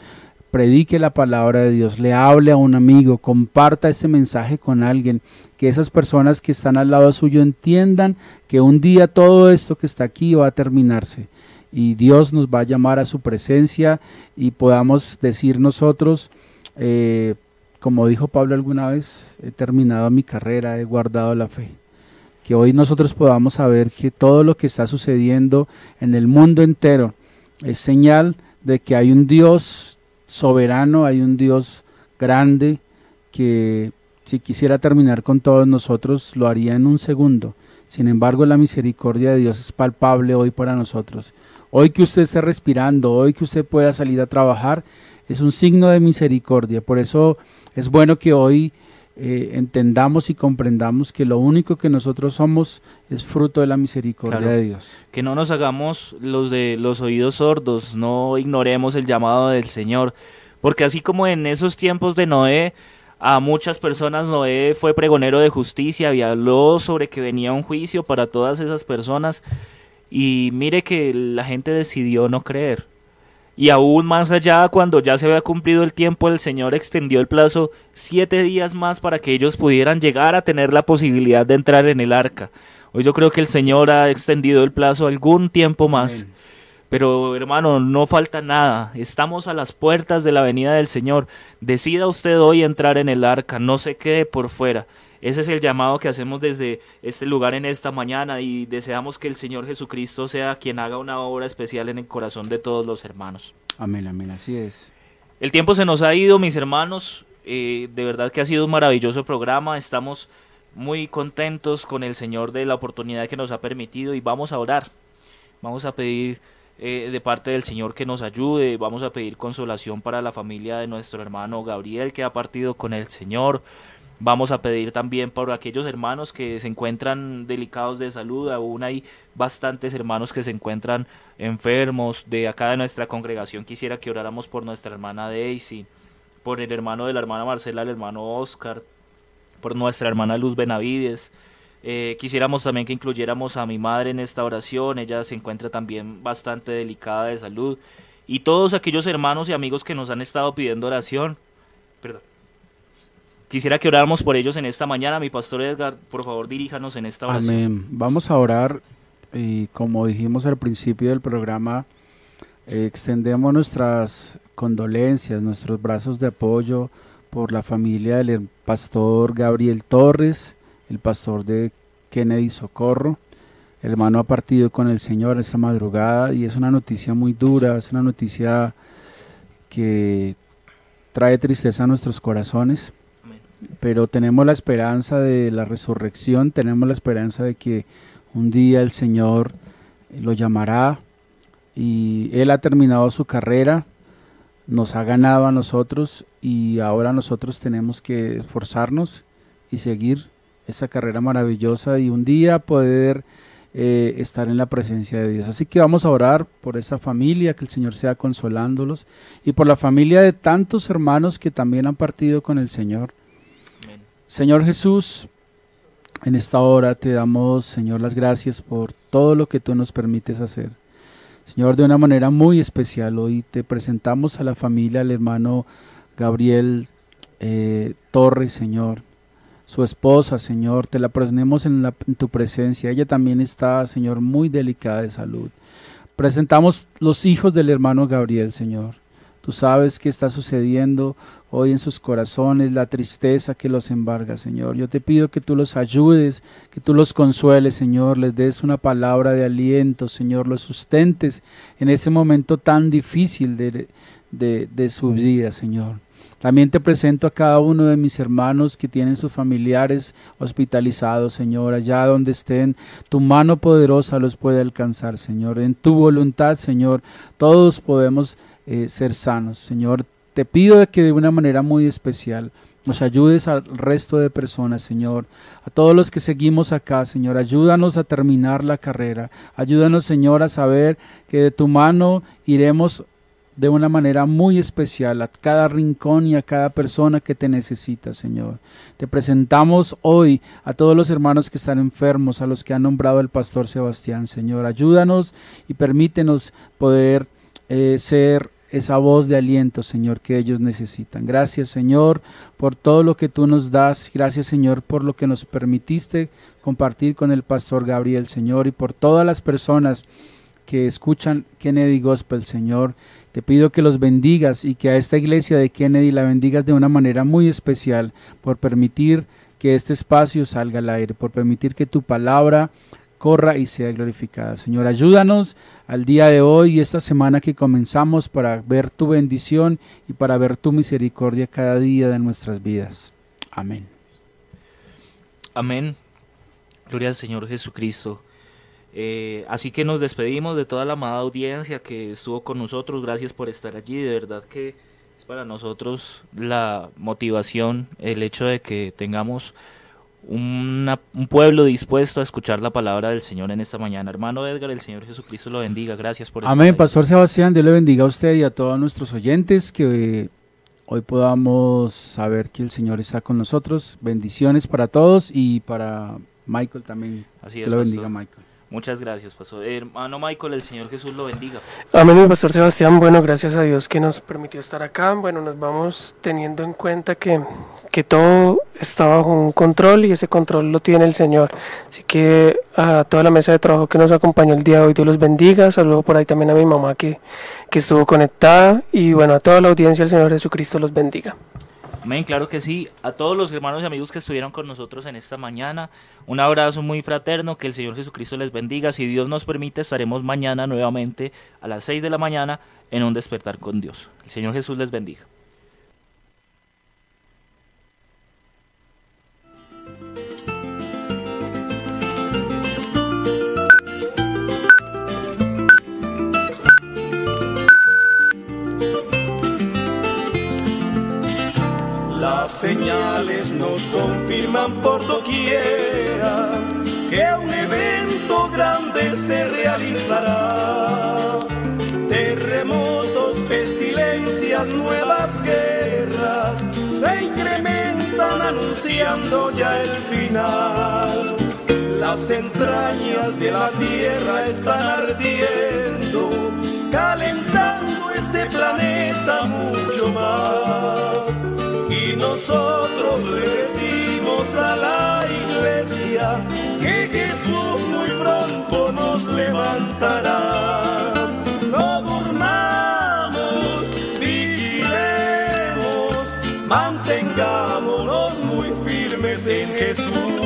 predique la palabra de Dios, le hable a un amigo, comparta ese mensaje con alguien, que esas personas que están al lado suyo entiendan que un día todo esto que está aquí va a terminarse y Dios nos va a llamar a su presencia y podamos decir nosotros, eh, como dijo Pablo alguna vez, he terminado mi carrera, he guardado la fe. Que hoy nosotros podamos saber que todo lo que está sucediendo en el mundo entero, es señal de que hay un Dios soberano, hay un Dios grande que si quisiera terminar con todos nosotros lo haría en un segundo. Sin embargo, la misericordia de Dios es palpable hoy para nosotros. Hoy que usted esté respirando, hoy que usted pueda salir a trabajar, es un signo de misericordia. Por eso es bueno que hoy eh, entendamos y comprendamos que lo único que nosotros somos es fruto de la misericordia de Dios. Que no nos hagamos los de los oídos sordos, no ignoremos el llamado del Señor, porque así como en esos tiempos de Noé, a muchas personas Noé fue pregonero de justicia y habló sobre que venía un juicio para todas esas personas y mire que la gente decidió no creer. Y aún más allá, cuando ya se había cumplido el tiempo, el Señor extendió el plazo siete días más para que ellos pudieran llegar a tener la posibilidad de entrar en el arca. Hoy yo creo que el Señor ha extendido el plazo algún tiempo más. Pero hermano, no falta nada. Estamos a las puertas de la venida del Señor. Decida usted hoy entrar en el arca, no se quede por fuera. Ese es el llamado que hacemos desde este lugar en esta mañana y deseamos que el Señor Jesucristo sea quien haga una obra especial en el corazón de todos los hermanos. Amén, amén, así es. El tiempo se nos ha ido, mis hermanos. Eh, de verdad que ha sido un maravilloso programa. Estamos muy contentos con el Señor de la oportunidad que nos ha permitido y vamos a orar. Vamos a pedir eh, de parte del Señor que nos ayude. Vamos a pedir consolación para la familia de nuestro hermano Gabriel que ha partido con el Señor. Vamos a pedir también por aquellos hermanos que se encuentran delicados de salud. Aún hay bastantes hermanos que se encuentran enfermos. De acá de nuestra congregación quisiera que oráramos por nuestra hermana Daisy, por el hermano de la hermana Marcela, el hermano Oscar, por nuestra hermana Luz Benavides. Eh, quisiéramos también que incluyéramos a mi madre en esta oración. Ella se encuentra también bastante delicada de salud. Y todos aquellos hermanos y amigos que nos han estado pidiendo oración. Perdón Quisiera que oráramos por ellos en esta mañana. Mi pastor Edgar, por favor, diríjanos en esta oración. Amén. Vamos a orar y como dijimos al principio del programa, eh, extendemos nuestras condolencias, nuestros brazos de apoyo por la familia del pastor Gabriel Torres, el pastor de Kennedy Socorro. El hermano ha partido con el Señor esta madrugada y es una noticia muy dura, es una noticia que trae tristeza a nuestros corazones pero tenemos la esperanza de la resurrección, tenemos la esperanza de que un día el Señor lo llamará y Él ha terminado su carrera, nos ha ganado a nosotros y ahora nosotros tenemos que esforzarnos y seguir esa carrera maravillosa y un día poder eh, estar en la presencia de Dios. Así que vamos a orar por esa familia, que el Señor sea consolándolos y por la familia de tantos hermanos que también han partido con el Señor. Señor Jesús, en esta hora te damos, Señor, las gracias por todo lo que tú nos permites hacer. Señor, de una manera muy especial, hoy te presentamos a la familia, al hermano Gabriel eh, Torres, Señor su esposa, Señor, te la ponemos en, tu presencia. Ella también está, Señor, muy delicada de salud. Presentamos los hijos del hermano Gabriel, Señor. Tú sabes qué está sucediendo hoy en sus corazones, la tristeza que los embarga, Señor. Yo te pido que tú los ayudes, que tú los consueles, Señor, les des una palabra de aliento, Señor, los sustentes en ese momento tan difícil de, de, de su vida, Señor. También te presento a cada uno de mis hermanos que tienen sus familiares hospitalizados, Señor, allá donde estén. Tu mano poderosa los puede alcanzar, Señor. En tu voluntad, Señor, todos podemos eh, ser sanos, Señor. Te pido que de una manera muy especial nos ayudes al resto de personas, Señor. A todos los que seguimos acá, Señor, ayúdanos a terminar la carrera. Ayúdanos, Señor, a saber que de tu mano iremos de una manera muy especial a cada rincón y a cada persona que te necesita, Señor. Te presentamos hoy a todos los hermanos que están enfermos, a los que ha nombrado el pastor Sebastián, Señor. Ayúdanos y permítenos poder eh, ser esa voz de aliento, Señor, que ellos necesitan. Gracias, Señor, por todo lo que tú nos das. Gracias, Señor, por lo que nos permitiste compartir con el pastor Gabriel, Señor, y por todas las personas que escuchan Kennedy Gospel, Señor. Te pido que los bendigas y que a esta iglesia de Kennedy la bendigas de una manera muy especial por permitir que este espacio salga al aire, por permitir que tu palabra corra y sea glorificada. Señor, ayúdanos al día de hoy y esta semana que comenzamos para ver tu bendición y para ver tu misericordia cada día de nuestras vidas. Amén. Amén. Gloria al Señor Jesucristo. Eh, así que nos despedimos de toda la amada audiencia que estuvo con nosotros. Gracias por estar allí. De verdad que es para nosotros la motivación, el hecho de que tengamos un pueblo dispuesto a escuchar la palabra del Señor en esta mañana. Hermano Edgar, el Señor Jesucristo lo bendiga. Gracias por estar Amén, Pastor Sebastián. Dios le bendiga a usted y a todos nuestros oyentes que hoy podamos saber que el Señor está con nosotros. Bendiciones para todos y para Michael también. Así es, que lo bendiga, Michael. Muchas gracias, pastor. Hermano Michael, el Señor Jesús lo bendiga. Amén, pastor Sebastián. Bueno, gracias a Dios que nos permitió estar acá. Bueno, nos vamos teniendo en cuenta que, que todo está bajo un control y ese control lo tiene el Señor. Así que a toda la mesa de trabajo que nos acompañó el día de hoy, Dios los bendiga. Saludo por ahí también a mi mamá que, que estuvo conectada. Y bueno, a toda la audiencia, el Señor Jesucristo los bendiga. Amén, claro que sí. A todos los hermanos y amigos que estuvieron con nosotros en esta mañana, un abrazo muy fraterno, que el Señor Jesucristo les bendiga. Si Dios nos permite, estaremos mañana nuevamente a las 6 de la mañana en un despertar con Dios. El Señor Jesús les bendiga. Señales nos confirman por doquiera que un evento grande se realizará. Terremotos, pestilencias, nuevas guerras se incrementan anunciando ya el final. Las entrañas de la tierra están ardiendo, calentando este planeta mucho más y nosotros le decimos a la iglesia que Jesús muy pronto nos levantará. No durmamos, vigilemos, mantengámonos muy firmes en Jesús.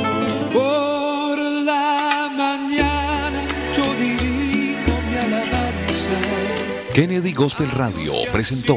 Por la mañana yo dirijo mi alabanza. Kennedy Gospel Radio presentó